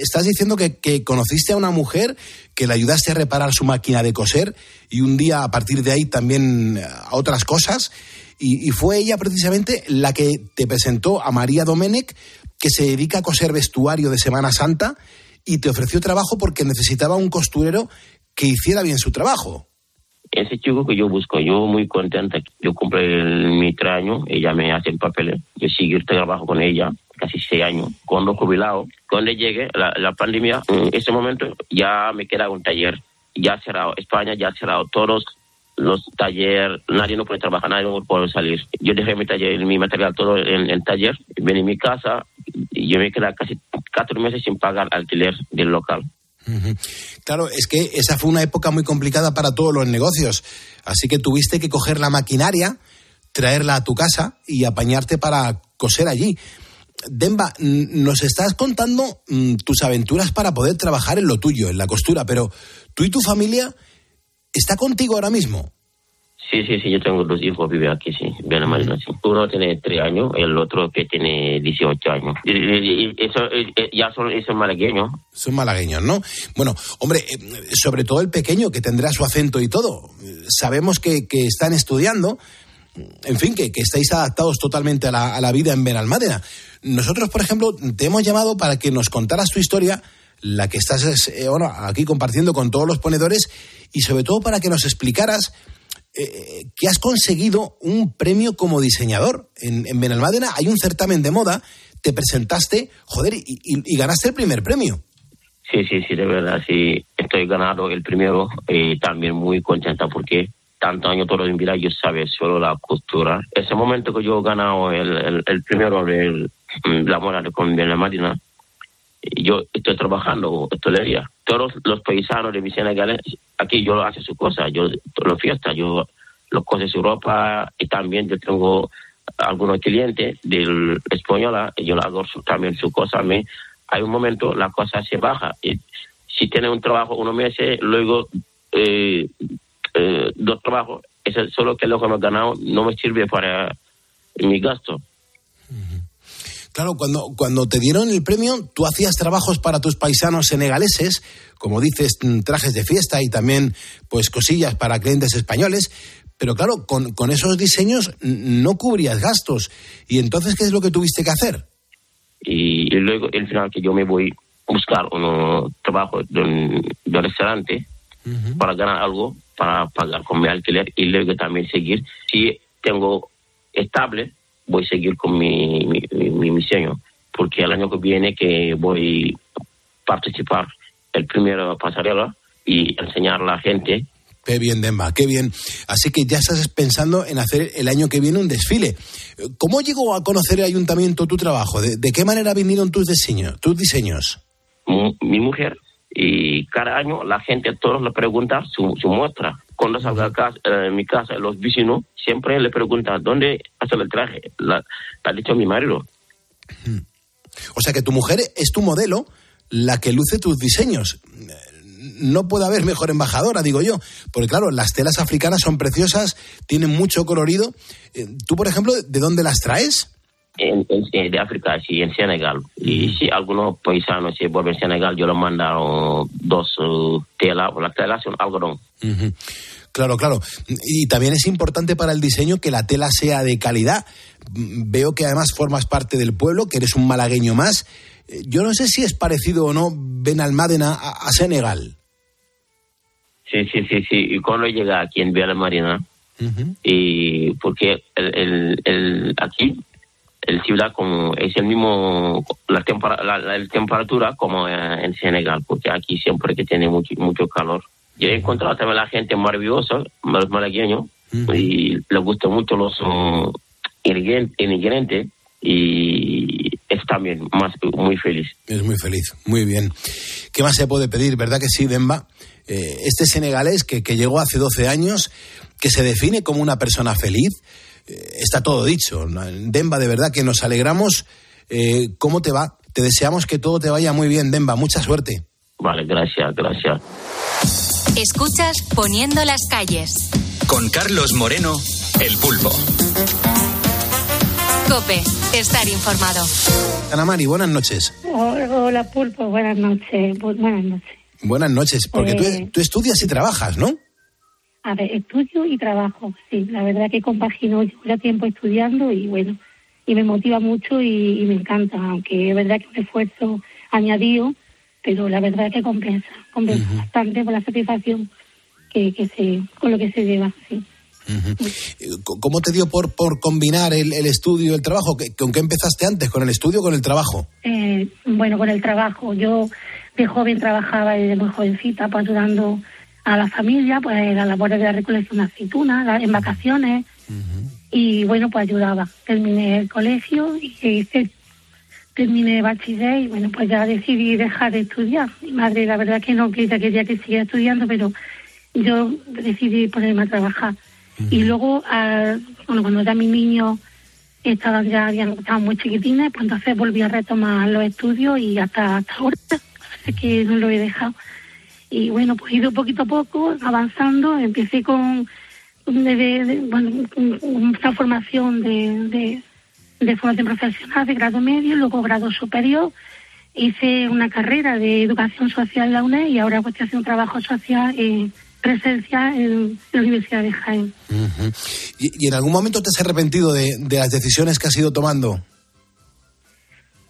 estás diciendo que, conociste a una mujer que le ayudaste a reparar su máquina de coser y un día a partir de ahí también a otras cosas. Y, fue ella precisamente la que te presentó a María Domenech, que se dedica a coser vestuario de Semana Santa y te ofreció trabajo porque necesitaba un costurero que hiciera bien su trabajo. Ese chico que yo busco, yo muy contenta. Yo compré mi traño, ella me hace el papel, yo sigo el trabajo con ella casi seis años, cuando jubilado. Cuando llegue la, pandemia, en ese momento ya me queda un taller, ya cerrado España, ya cerrado todos los talleres, nadie no puede trabajar, nadie no puede salir. Yo dejé mi taller, mi material todo en el taller, vení a mi casa yo me quedé casi cuatro meses sin pagar alquiler del local. Claro, es que esa fue una época muy complicada para todos los negocios, así que tuviste que coger la maquinaria, traerla a tu casa y apañarte para coser allí. Demba, nos estás contando mm, tus aventuras para poder trabajar en lo tuyo, en la costura, pero tú y tu familia está contigo ahora mismo. Sí, sí, sí, yo tengo dos hijos, vive aquí, sí, bien Marina, sí. Uno tiene tres años, el otro que tiene 18 años. Eso, ya son, son malagueños. Son malagueños, ¿no? Bueno, hombre, eh, sobre todo el pequeño, que tendrá su acento y todo. Sabemos que, que están estudiando, en fin, que, que estáis adaptados totalmente a la, a la vida en Benalmádena. Nosotros, por ejemplo, te hemos llamado para que nos contaras tu historia, la que estás eh, aquí compartiendo con todos los ponedores, y sobre todo para que nos explicaras eh, que has conseguido un premio como diseñador. En, en Benalmádena hay un certamen de moda, te presentaste, joder, y, ganaste el primer premio. Sí, sí, sí, de verdad, sí. Estoy ganado el primero y también muy contenta porque tanto año todo en vida yo solo la costura. Ese momento que yo he ganado el, el, primero, el, la moda de Marina, yo estoy trabajando hostelería. Todos los paisanos de mi Senegal, aquí yo hago su cosa, yo lo fiesta, yo lo cose su ropa y también yo tengo algunos clientes del española, yo hago también su cosa. Me, hay un momento la cosa se baja. Y si tiene un trabajo unos meses, luego eh, eh, dos trabajos, eso solo que lo que hemos ganado no me sirve para mi gasto. Claro, cuando, cuando te dieron el premio, tú hacías trabajos para tus paisanos senegaleses, como dices, mm, trajes de fiesta y también pues cosillas para clientes españoles, pero claro, con, con esos diseños no cubrías gastos. ¿Y entonces qué es lo que tuviste que hacer? Y, luego, el final, que yo me voy a buscar un trabajo de un, restaurante para ganar algo, para pagar con mi alquiler y luego también seguir. Si tengo estable, voy a seguir con mi, mi, mi, porque el año que viene que voy a participar el primero pasarela y enseñar a la gente. Qué bien, Demba, qué bien. Así que ya estás pensando en hacer el año que viene un desfile. ¿Cómo llegó a conocer el ayuntamiento tu trabajo? ¿De, qué manera vinieron tus diseños? Tus diseños? Mi mujer y cada año la gente todos le pregunta su, su muestra. Cuando salga casa, eh, mi casa, los vecinos siempre le preguntan dónde hace el traje. La, ha dicho mi marido. O sea que tu mujer es tu modelo, la que luce tus diseños. No puede haber mejor embajadora, digo yo, porque claro, las telas africanas son preciosas, tienen mucho colorido. Eh, ¿Tú, por ejemplo, de dónde las traes? En, de África, sí, en Senegal. Y si algunos paisanos se vuelven a Senegal, yo les mandaron dos uh, telas, las telas son algodón. Claro, claro. Y también es importante para el diseño que la tela sea de calidad. Veo que además formas parte del pueblo, que eres un malagueño más. Eh, yo no sé si es parecido o no Benalmádena a, a Senegal. Sí, sí, sí, sí. Y cuando llega aquí en Benalmádena, y porque el, el, aquí el ciudad como es el mismo la, temperatura como eh, en Senegal porque aquí siempre que tiene mucho mucho calor. Yo he encontrado también a la gente maravillosa los malagueños y les gusta mucho los um, ingredientes y es también más muy feliz. Es muy feliz muy bien. Qué más se puede pedir verdad que sí Demba eh, este senegalés que, que llegó hace 12 años que se define como una persona feliz está todo dicho. Demba, de verdad que nos alegramos. Eh, ¿Cómo te va? Te deseamos que todo te vaya muy bien, Demba. Mucha suerte. Vale, gracias, gracias. Escuchas Poniendo las calles. Con Carlos Moreno, El Pulpo. Cope, estar informado. Ana Mari, buenas noches. Hola, Pulpo, buenas noches. Buenas noches. Buenas noches, porque tú, Eh. tú estudias y trabajas, ¿no? A ver, estudio y trabajo, sí. La verdad que compagino ya tiempo estudiando y bueno, y me motiva mucho y, y me encanta, aunque es verdad que es un esfuerzo añadido, pero la verdad que compensa, compensa bastante por la satisfacción que, que se, con lo que se lleva, sí. ¿Cómo te dio por, por combinar el, el estudio y el trabajo? ¿Qué- ¿Con qué empezaste antes? ¿Con el estudio o con el trabajo? Eh, bueno, con el trabajo. Yo de joven trabajaba desde muy jovencita, pues ayudando a la familia, pues las labores de la recolección de aceitunas, en vacaciones. Y bueno, pues ayudaba. Terminé el colegio y hice, terminé bachiller y bueno, pues ya decidí dejar de estudiar. Mi madre, la verdad que no quería, quería que siguiera estudiando, pero yo decidí ponerme a trabajar. Y luego, ah, bueno, cuando ya mi niño estaban ya habían estaban muy chiquitines, pues entonces volví a retomar los estudios y hasta, hasta ahora, así que no lo he dejado. Y bueno, pues he ido poquito a poco avanzando, empecé con de, de- bueno, un- una formación de, de, formación profesional de grado medio, luego grado superior, hice una carrera de educación social en la UNED y ahora pues estoy haciendo trabajo social en presencia en la Universidad de Jaén. ¿Y, y en algún momento te has arrepentido de, de las decisiones que has ido tomando?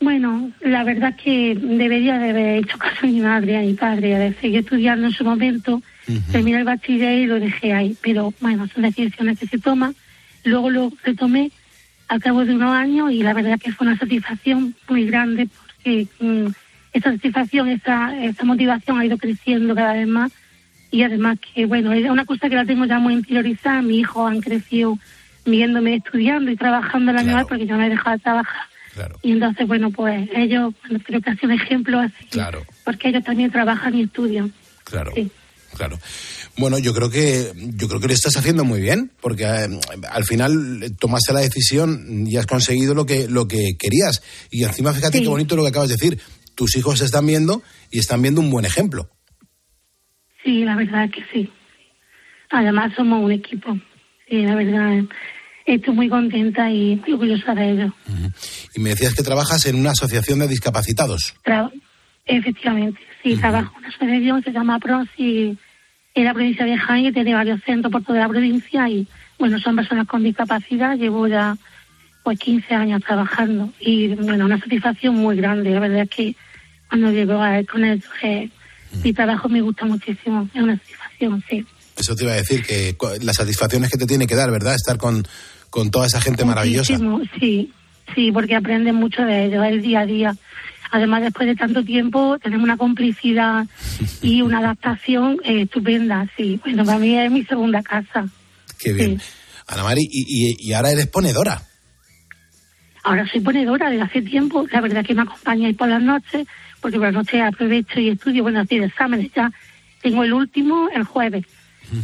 Bueno, la verdad es que debería de haber hecho caso a mi madre a mi padre, de seguir estudiando en su momento, terminé el bachiller y lo dejé ahí. Pero bueno, son decisiones que se toman. Luego lo retomé al cabo de unos años y la verdad que fue una satisfacción muy grande porque mm, esa satisfacción, esa, esa motivación ha ido creciendo cada vez más y además que bueno, es una cosa que la tengo ya muy interiorizada. Mis hijos han crecido viéndome estudiando y trabajando el año más porque yo no he dejado de trabajar. Y entonces, bueno, pues ellos, bueno, creo que hacen ejemplo así, Claro, porque ellos también trabajan y estudian. claro. Sí. Claro. Bueno, yo creo que yo creo que lo estás haciendo muy bien, porque eh, al final eh, tomaste la decisión y has conseguido lo que lo que querías. Y encima, fíjate Sí. qué bonito lo que acabas de decir. Tus hijos están viendo y están viendo un buen ejemplo. Sí, la verdad es que sí. Además, somos un equipo. Sí, la verdad, estoy muy contenta y orgullosa de ellos. Y me decías que trabajas en una asociación de discapacitados. Tra- Efectivamente, sí, trabajo en una asociación, se llama PROS y en la provincia de Jaén, que tiene varios centros por toda la provincia y, bueno, son personas con discapacidad, llevo ya pues 15 años trabajando y, bueno, una satisfacción muy grande, la verdad es que cuando llego a con ellos, eh, mi trabajo me gusta muchísimo, es una satisfacción, sí. Eso te iba a decir, que cu- las satisfacciones que te tiene que dar, ¿verdad? Estar con, con toda esa gente maravillosa. Sí, sí, porque aprenden mucho de ellos, el día a día. Además, después de tanto tiempo, tenemos una complicidad y una adaptación eh, estupenda, sí. Bueno, para mí es mi segunda casa. Qué bien. Ana Mari, y, y- y ahora eres ponedora. Ahora soy ponedora desde hace tiempo, la verdad que me acompañáis por las noches, porque por las noches aprovecho y estudio, bueno, hacer exámenes ya. Tengo el último el jueves.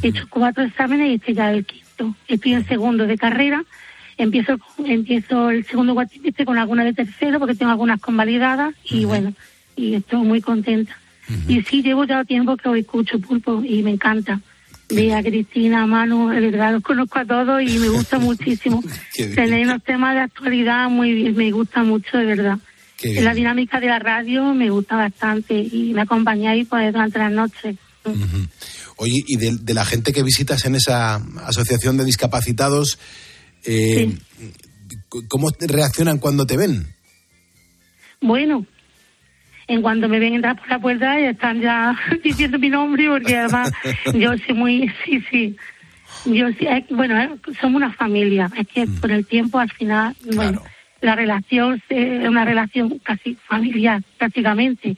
He hecho cuatro exámenes y este ya es el quinto. Estoy en segundo de carrera. Empiezo, empiezo el segundo cuatrimestre con alguna de tercero porque tengo algunas convalidadas y bueno, y estoy muy contenta. Y sí, llevo ya tiempo que os escucho pulpo y me encanta. De a Cristina, a Manu, de verdad los conozco a todos y me gusta muchísimo. Tenéis unos temas de actualidad muy bien, me gusta mucho, de verdad. La dinámica de la radio me gusta bastante y me acompañáis pues, durante las noches. Oye, y de, de la gente que visitas en esa asociación de discapacitados, eh, ¿cómo reaccionan cuando te ven? Bueno, en cuanto me ven entrar por la puerta ya están ya diciendo mi nombre porque además yo soy muy, sí, sí. Yo sí, es- bueno, eh, somos una familia. Es que con el tiempo al final, bueno, la relación eh, es una relación casi familiar prácticamente.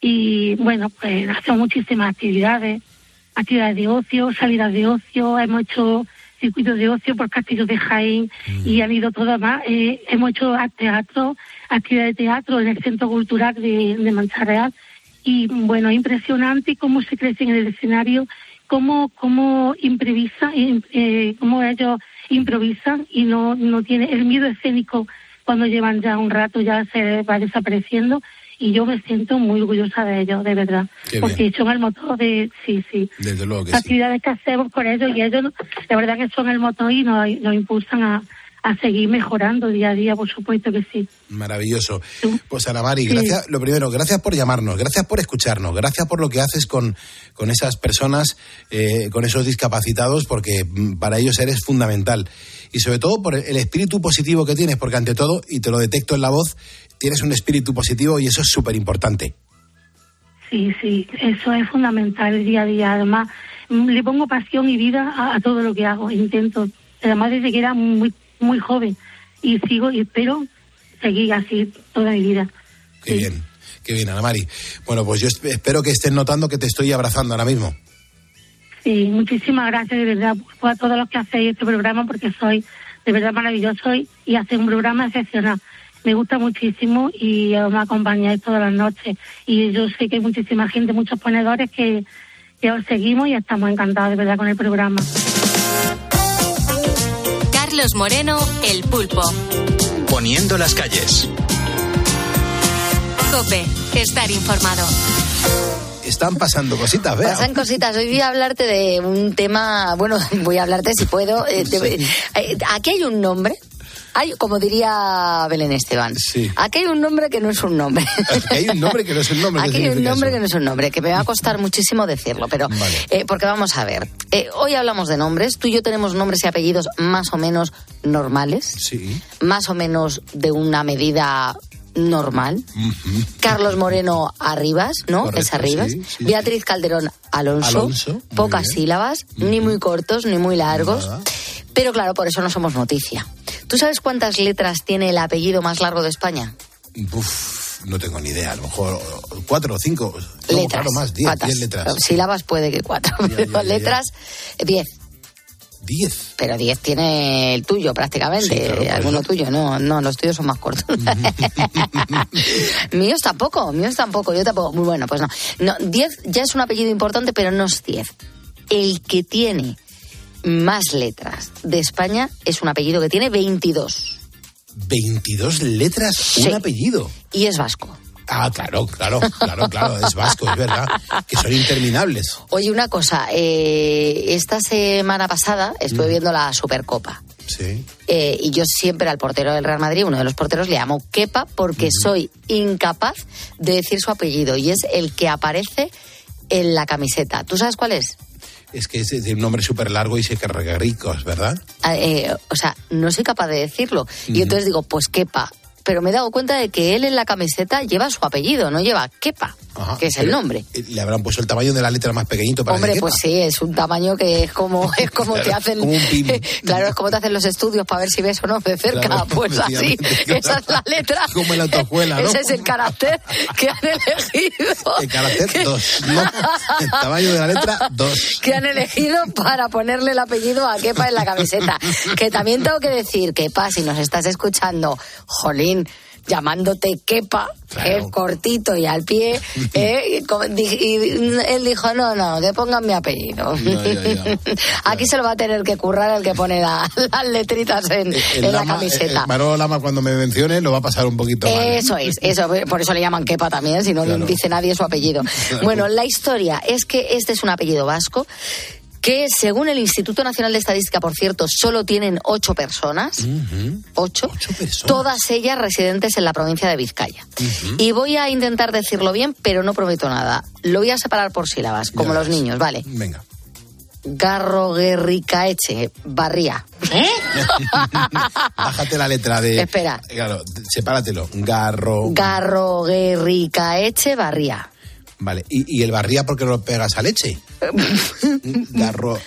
Y bueno, pues hacemos muchísimas actividades, actividades de ocio, salidas de ocio, hemos hecho circuitos de ocio por Castillos de Jaén y han ido todas más. Eh, hemos hecho teatro, actividades de teatro en el Centro Cultural de, de Mancha Real y bueno, es impresionante cómo se crece en el escenario, cómo, cómo improvisa, im- eh, cómo ellos improvisan y no, no tiene el miedo escénico cuando llevan ya un rato ya se va desapareciendo y yo me siento muy orgullosa de ellos, de verdad, Qué porque son el motor de, sí, sí, Desde luego que las sí. actividades que hacemos con ellos y ellos, la verdad que son el motor y nos, nos impulsan a, a seguir mejorando día a día, por supuesto que sí. Maravilloso. Pues Ana Mari, gracias, lo primero, gracias por llamarnos, gracias por escucharnos, gracias por lo que haces con, con esas personas, eh, con esos discapacitados, porque mm, para ellos eres fundamental. Y sobre todo por el espíritu positivo que tienes, porque ante todo, y te lo detecto en la voz, tienes un espíritu positivo y eso es súper importante. Sí, sí, eso es fundamental día a día. Además, mm, le pongo pasión y vida a, a todo lo que hago. Intento, además desde que era muy muy joven y sigo y espero seguir así toda mi vida. Qué bien, qué bien, Ana Mari. Bueno, pues yo esp- espero que estés notando que te estoy abrazando ahora mismo. Sí, muchísimas gracias de verdad a todos los que hacéis este programa porque soy de verdad maravilloso y, y hacéis un programa excepcional. Me gusta muchísimo y me acompañáis todas las noches. Y yo sé que hay muchísima gente, muchos ponedores que, que os seguimos y estamos encantados de verdad con el programa. Carlos Moreno, El Pulpo. Poniendo las calles. Cope, estar informado. Están pasando cositas, vea. Pasan cositas. Hoy voy a hablarte de un tema, bueno, voy a hablarte si puedo. eh, eh, aquí hay un nombre. Hay, como diría Belén Esteban, aquí hay un nombre que no es un nombre. Aquí hay un nombre que no es un nombre. ¿qué Aquí hay un nombre eso? que no es un nombre, que me va a costar muchísimo decirlo, pero eh, porque vamos a ver. eh, hoy hablamos de nombres. Tú y yo tenemos nombres y apellidos más o menos normales, Sí. más o menos de una medida normal. Carlos Moreno Arribas, ¿no? Correcto, es Arribas. sí, sí, Beatriz Calderón Alonso. Alonso, Pocas bien. sílabas, ni muy cortos, ni muy largos. Nada. Pero claro, por eso no somos noticia. ¿Tú sabes cuántas letras tiene el apellido más largo de España? Uf, no tengo ni idea. A lo mejor cuatro o cinco. No, letras. claro, más. Diez, diez letras. Sílabas puede que cuatro, Ya, pero ya, ya, ya. letras, diez. Diez. Pero diez tiene el tuyo prácticamente, Sí, claro, por alguno tuyo, no, no, los tuyos son más cortos. míos tampoco, míos tampoco, yo tampoco. Muy bueno, pues no. No, diez ya es un apellido importante, pero no es diez. El que tiene más letras de España es un apellido que tiene 22 22 letras, Sí. un apellido. y es vasco. Ah, claro, claro, claro, claro, es vasco, es verdad. Que son interminables. Oye, una cosa, eh, esta semana pasada Mm. estuve viendo la Supercopa. Sí. Eh, y yo siempre al portero del Real Madrid, uno de los porteros, le llamo Kepa porque soy incapaz de decir su apellido y es el que aparece en la camiseta. ¿Tú sabes cuál es? Es que es de un nombre súper largo y se que ricos, ¿verdad? Ah, eh, o sea, no soy capaz de decirlo. Y entonces digo, pues Kepa. Pero me he dado cuenta de que él en la camiseta lleva su apellido, no lleva Kepa, Ajá. que es el nombre. eh, Le habrán puesto el tamaño de la letra más pequeñito para Hombre, pues sí, es un tamaño que es como es como te Claro, hacen como un claro, es como te hacen los estudios para ver si ves o no de cerca, Claro, pues así, claro. esa es la letra. Como la autoescuela, ¿no? Ese es el carácter que han elegido. El carácter 2, ¿no? El tamaño de la letra 2. que han elegido para ponerle el apellido a Kepa en la camiseta. Que también tengo que decir, Kepa, si nos estás escuchando, jolín, llamándote Kepa, que es cortito y al pie, ¿eh? y, y él dijo, no, no, que pongan mi apellido. Aquí se lo va a tener que currar el que pone la- las letritas en, en la Lama, camiseta. el Manolo Lama cuando me mencione lo va a pasar un poquito mal. Eso es, eso, por eso le llaman Kepa también, si no Claro. dice nadie su apellido. Claro. Bueno, la historia es que este es un apellido vasco que según el Instituto Nacional de Estadística, por cierto, solo tienen ocho personas, ocho, todas ellas residentes en la provincia de Vizcaya. Y voy a intentar decirlo bien, pero no prometo nada. Lo voy a separar por sílabas, como los niños, ¿vale? Venga. Garroguerricaeche, Barría. Bájate la letra de. Espera. Claro, sepáratelo. Garro. Garroguerricaeche, Barría. Vale. ¿Y, y el barría por qué no lo pegas a leche? Garro.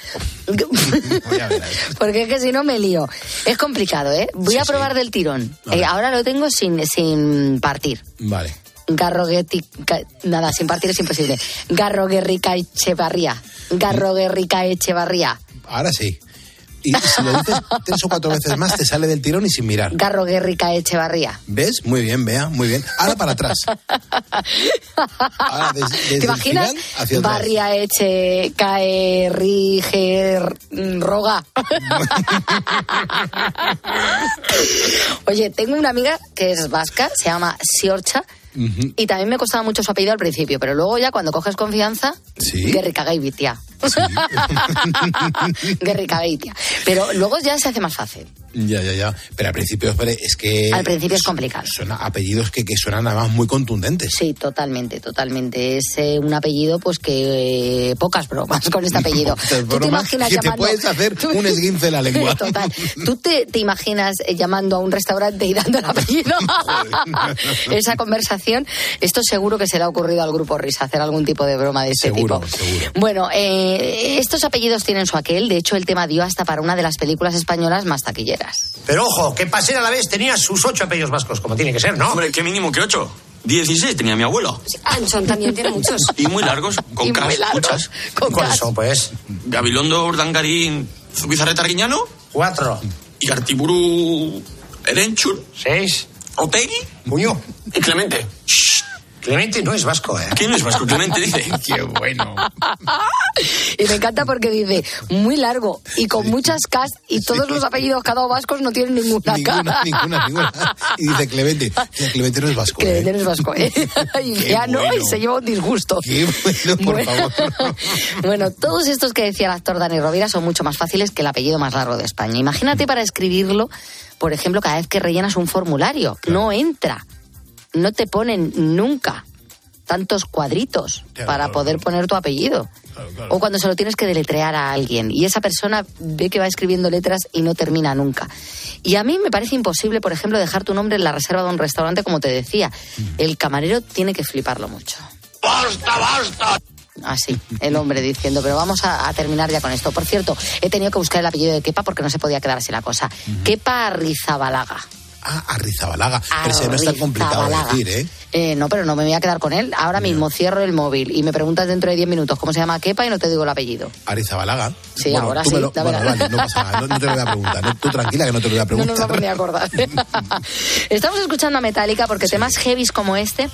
Porque es que si no me lío. Es complicado, ¿eh? Voy a probar del tirón. Eh, ahora lo tengo sin, sin partir. Vale. Garrogueti... ca- Nada, sin partir es imposible. Garroguerrica Echevarría. Garroguerrica Echevarría. Ahora sí. Y si lo dices tres o cuatro veces más, te sale del tirón y sin mirar. Garroguerrica Echevarría. ¿Ves? Muy bien, vea, muy bien. Ahora para atrás. Ahora, des- desde ¿Te imaginas? el final hacia. Barria Eche, Cae, Riger, Roga. Oye, tengo una amiga que es vasca, se llama Siorcha, Ujú. y también me costaba mucho su apellido al principio, pero luego ya cuando coges confianza, Sí. Guerricagaibitia. Guerricagaitia. Pero luego ya se hace más fácil. Ya, ya, ya. Pero al principio, espere, es que... Al principio es complicado. Suena apellidos que, que suenan además muy contundentes. Sí, totalmente, totalmente. Es eh, un apellido, pues que eh, pocas bromas con este apellido. ¿Tú te imaginas que te llamando... puedes hacer un esguince en la lengua. Total. ¿Tú te, te imaginas eh, llamando a un restaurante y dando el apellido? Esa conversación. Esto seguro que se le ha ocurrido al grupo Risa hacer algún tipo de broma de este Seguro, tipo. seguro. Bueno, eh, estos apellidos tienen su aquel. De hecho, el tema dio hasta para una de las películas españolas más taquilleras. Pero ojo, que Pasera a la vez tenía sus ocho apellidos vascos, como tiene que ser, ¿no? Hombre, qué mínimo que ocho. 16 tenía mi abuelo. Anchón también tiene muchos. Y muy largos, con Y muy cas, largos, muchas. con ¿Cuáles cas. son, pues? Gabilondo, Urdangarín, Zubizarreta Arguiñano. Cuatro. Y Artiburu Erenchur. Seis. Otegui. Muñoz. Y Clemente. Clemente no es vasco, ¿eh? ¿Quién no es vasco? Clemente dice. Qué bueno. Y me encanta porque dice muy largo y con muchas cas y todos los apellidos cada vascos no tienen ninguna Ninguna, K. ninguna, ninguna. Y dice Clemente. Clemente no es vasco. Que ¿eh? eres vasco, ¿eh? Y Qué ya no, y bueno. se lleva un disgusto. Qué bueno, por Bueno. favor. Bueno, todos estos que decía el actor Dani Rovira son mucho más fáciles que el apellido más largo de España. Imagínate para escribirlo, por ejemplo, cada vez que rellenas un formulario. No entra. No te ponen nunca tantos cuadritos Claro, para claro, poder poner tu apellido. O cuando se lo tienes que deletrear a alguien y esa persona ve que va escribiendo letras y no termina nunca. Y a mí me parece imposible, por ejemplo, dejar tu nombre en la reserva de un restaurante, como te decía. El camarero tiene que fliparlo mucho. ¡Basta, basta! Así, el hombre diciendo, pero vamos a, a terminar ya con esto. Por cierto, he tenido que buscar el apellido de Kepa porque no se podía quedar así la cosa. Kepa Arrizabalaga. Arrizabalaga. Pero ese no es tan complicado de decir, ¿eh? Eh, no, pero no me voy a quedar con él. Ahora mismo cierro el móvil y me preguntas dentro de 10 minutos cómo se llama Kepa y no te digo el apellido. Arizabalaga. Sí, ahora sí, lo- la bueno, vale, no pasa nada, no, no te lo voy a preguntar. No, tú tranquila que no te lo voy a No nos preguntar. vamos ni a acordar. Estamos escuchando a Metallica porque temas heavies como este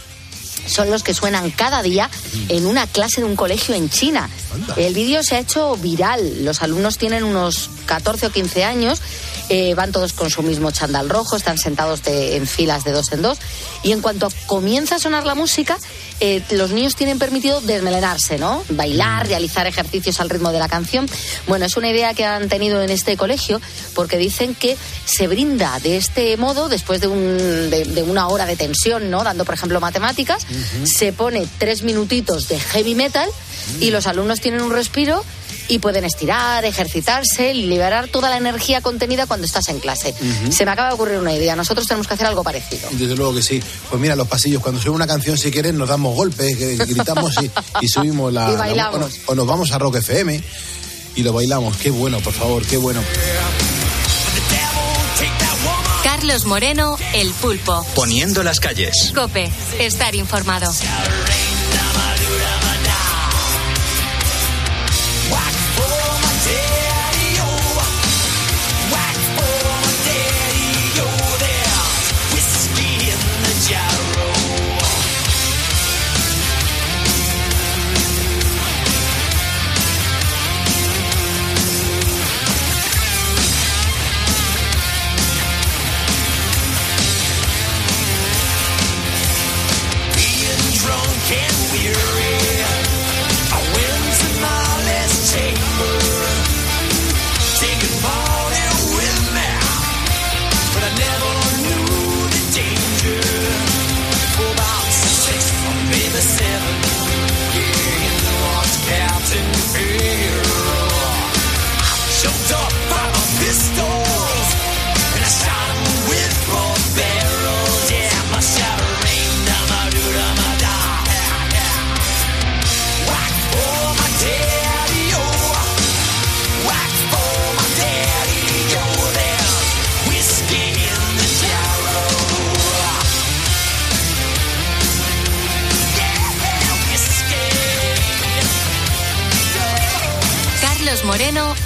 son los que suenan cada día en una clase de un colegio en China. El vídeo se ha hecho viral. Los alumnos tienen unos 14 o 15 años, eh, van todos con su mismo chandal rojo, están sentados de- en filas de dos en dos. Y en cuanto comienza a sonar la música, eh, los niños tienen permitido desmelenarse, ¿no? Bailar, realizar ejercicios al ritmo de la canción. Bueno, es una idea que han tenido en este colegio porque dicen que se brinda de este modo, después de, un- de- de una hora de tensión, ¿no? Dando, por ejemplo, matemáticas, se pone tres minutitos de heavy metal y los alumnos tienen un respiro y pueden estirar, ejercitarse, liberar toda la energía contenida cuando estás en clase. Se me acaba de ocurrir una idea. Nosotros tenemos que hacer algo parecido. Desde luego que sí. Pues mira, los pasillos, cuando suena una canción, si quieren, nos damos golpes, gritamos y, y subimos la. Y la- bailamos. o, nos, o nos vamos a Rock FM y lo bailamos. Qué bueno, por favor, qué bueno. Carlos Moreno, El Pulpo. Poniendo las calles. Cope, estar informado.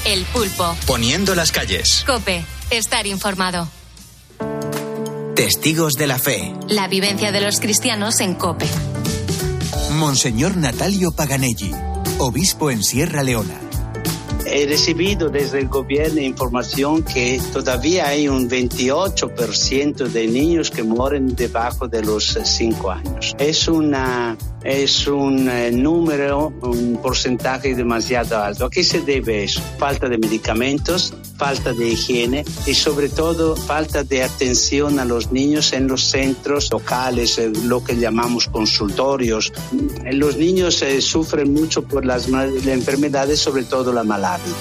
El Pulpo. Poniendo las calles. Cope, estar informado. Testigos de la fe. La vivencia de los cristianos en Cope. Monseñor Natalio Paganelli, obispo en Sierra Leona. He recibido desde el gobierno información que todavía hay un 28% de niños que mueren debajo de los 5 años. Es una es un eh, número, un porcentaje demasiado alto. ¿A qué se debe eso? Falta de medicamentos, falta de higiene y sobre todo falta de atención a los niños en los centros locales, eh, lo que llamamos consultorios. Los niños eh, sufren mucho por las, las enfermedades, sobre todo la malaria.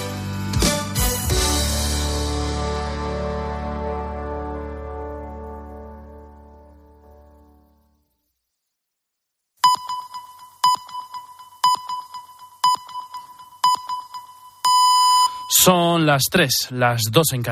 Las 3, las 2 en Canarias.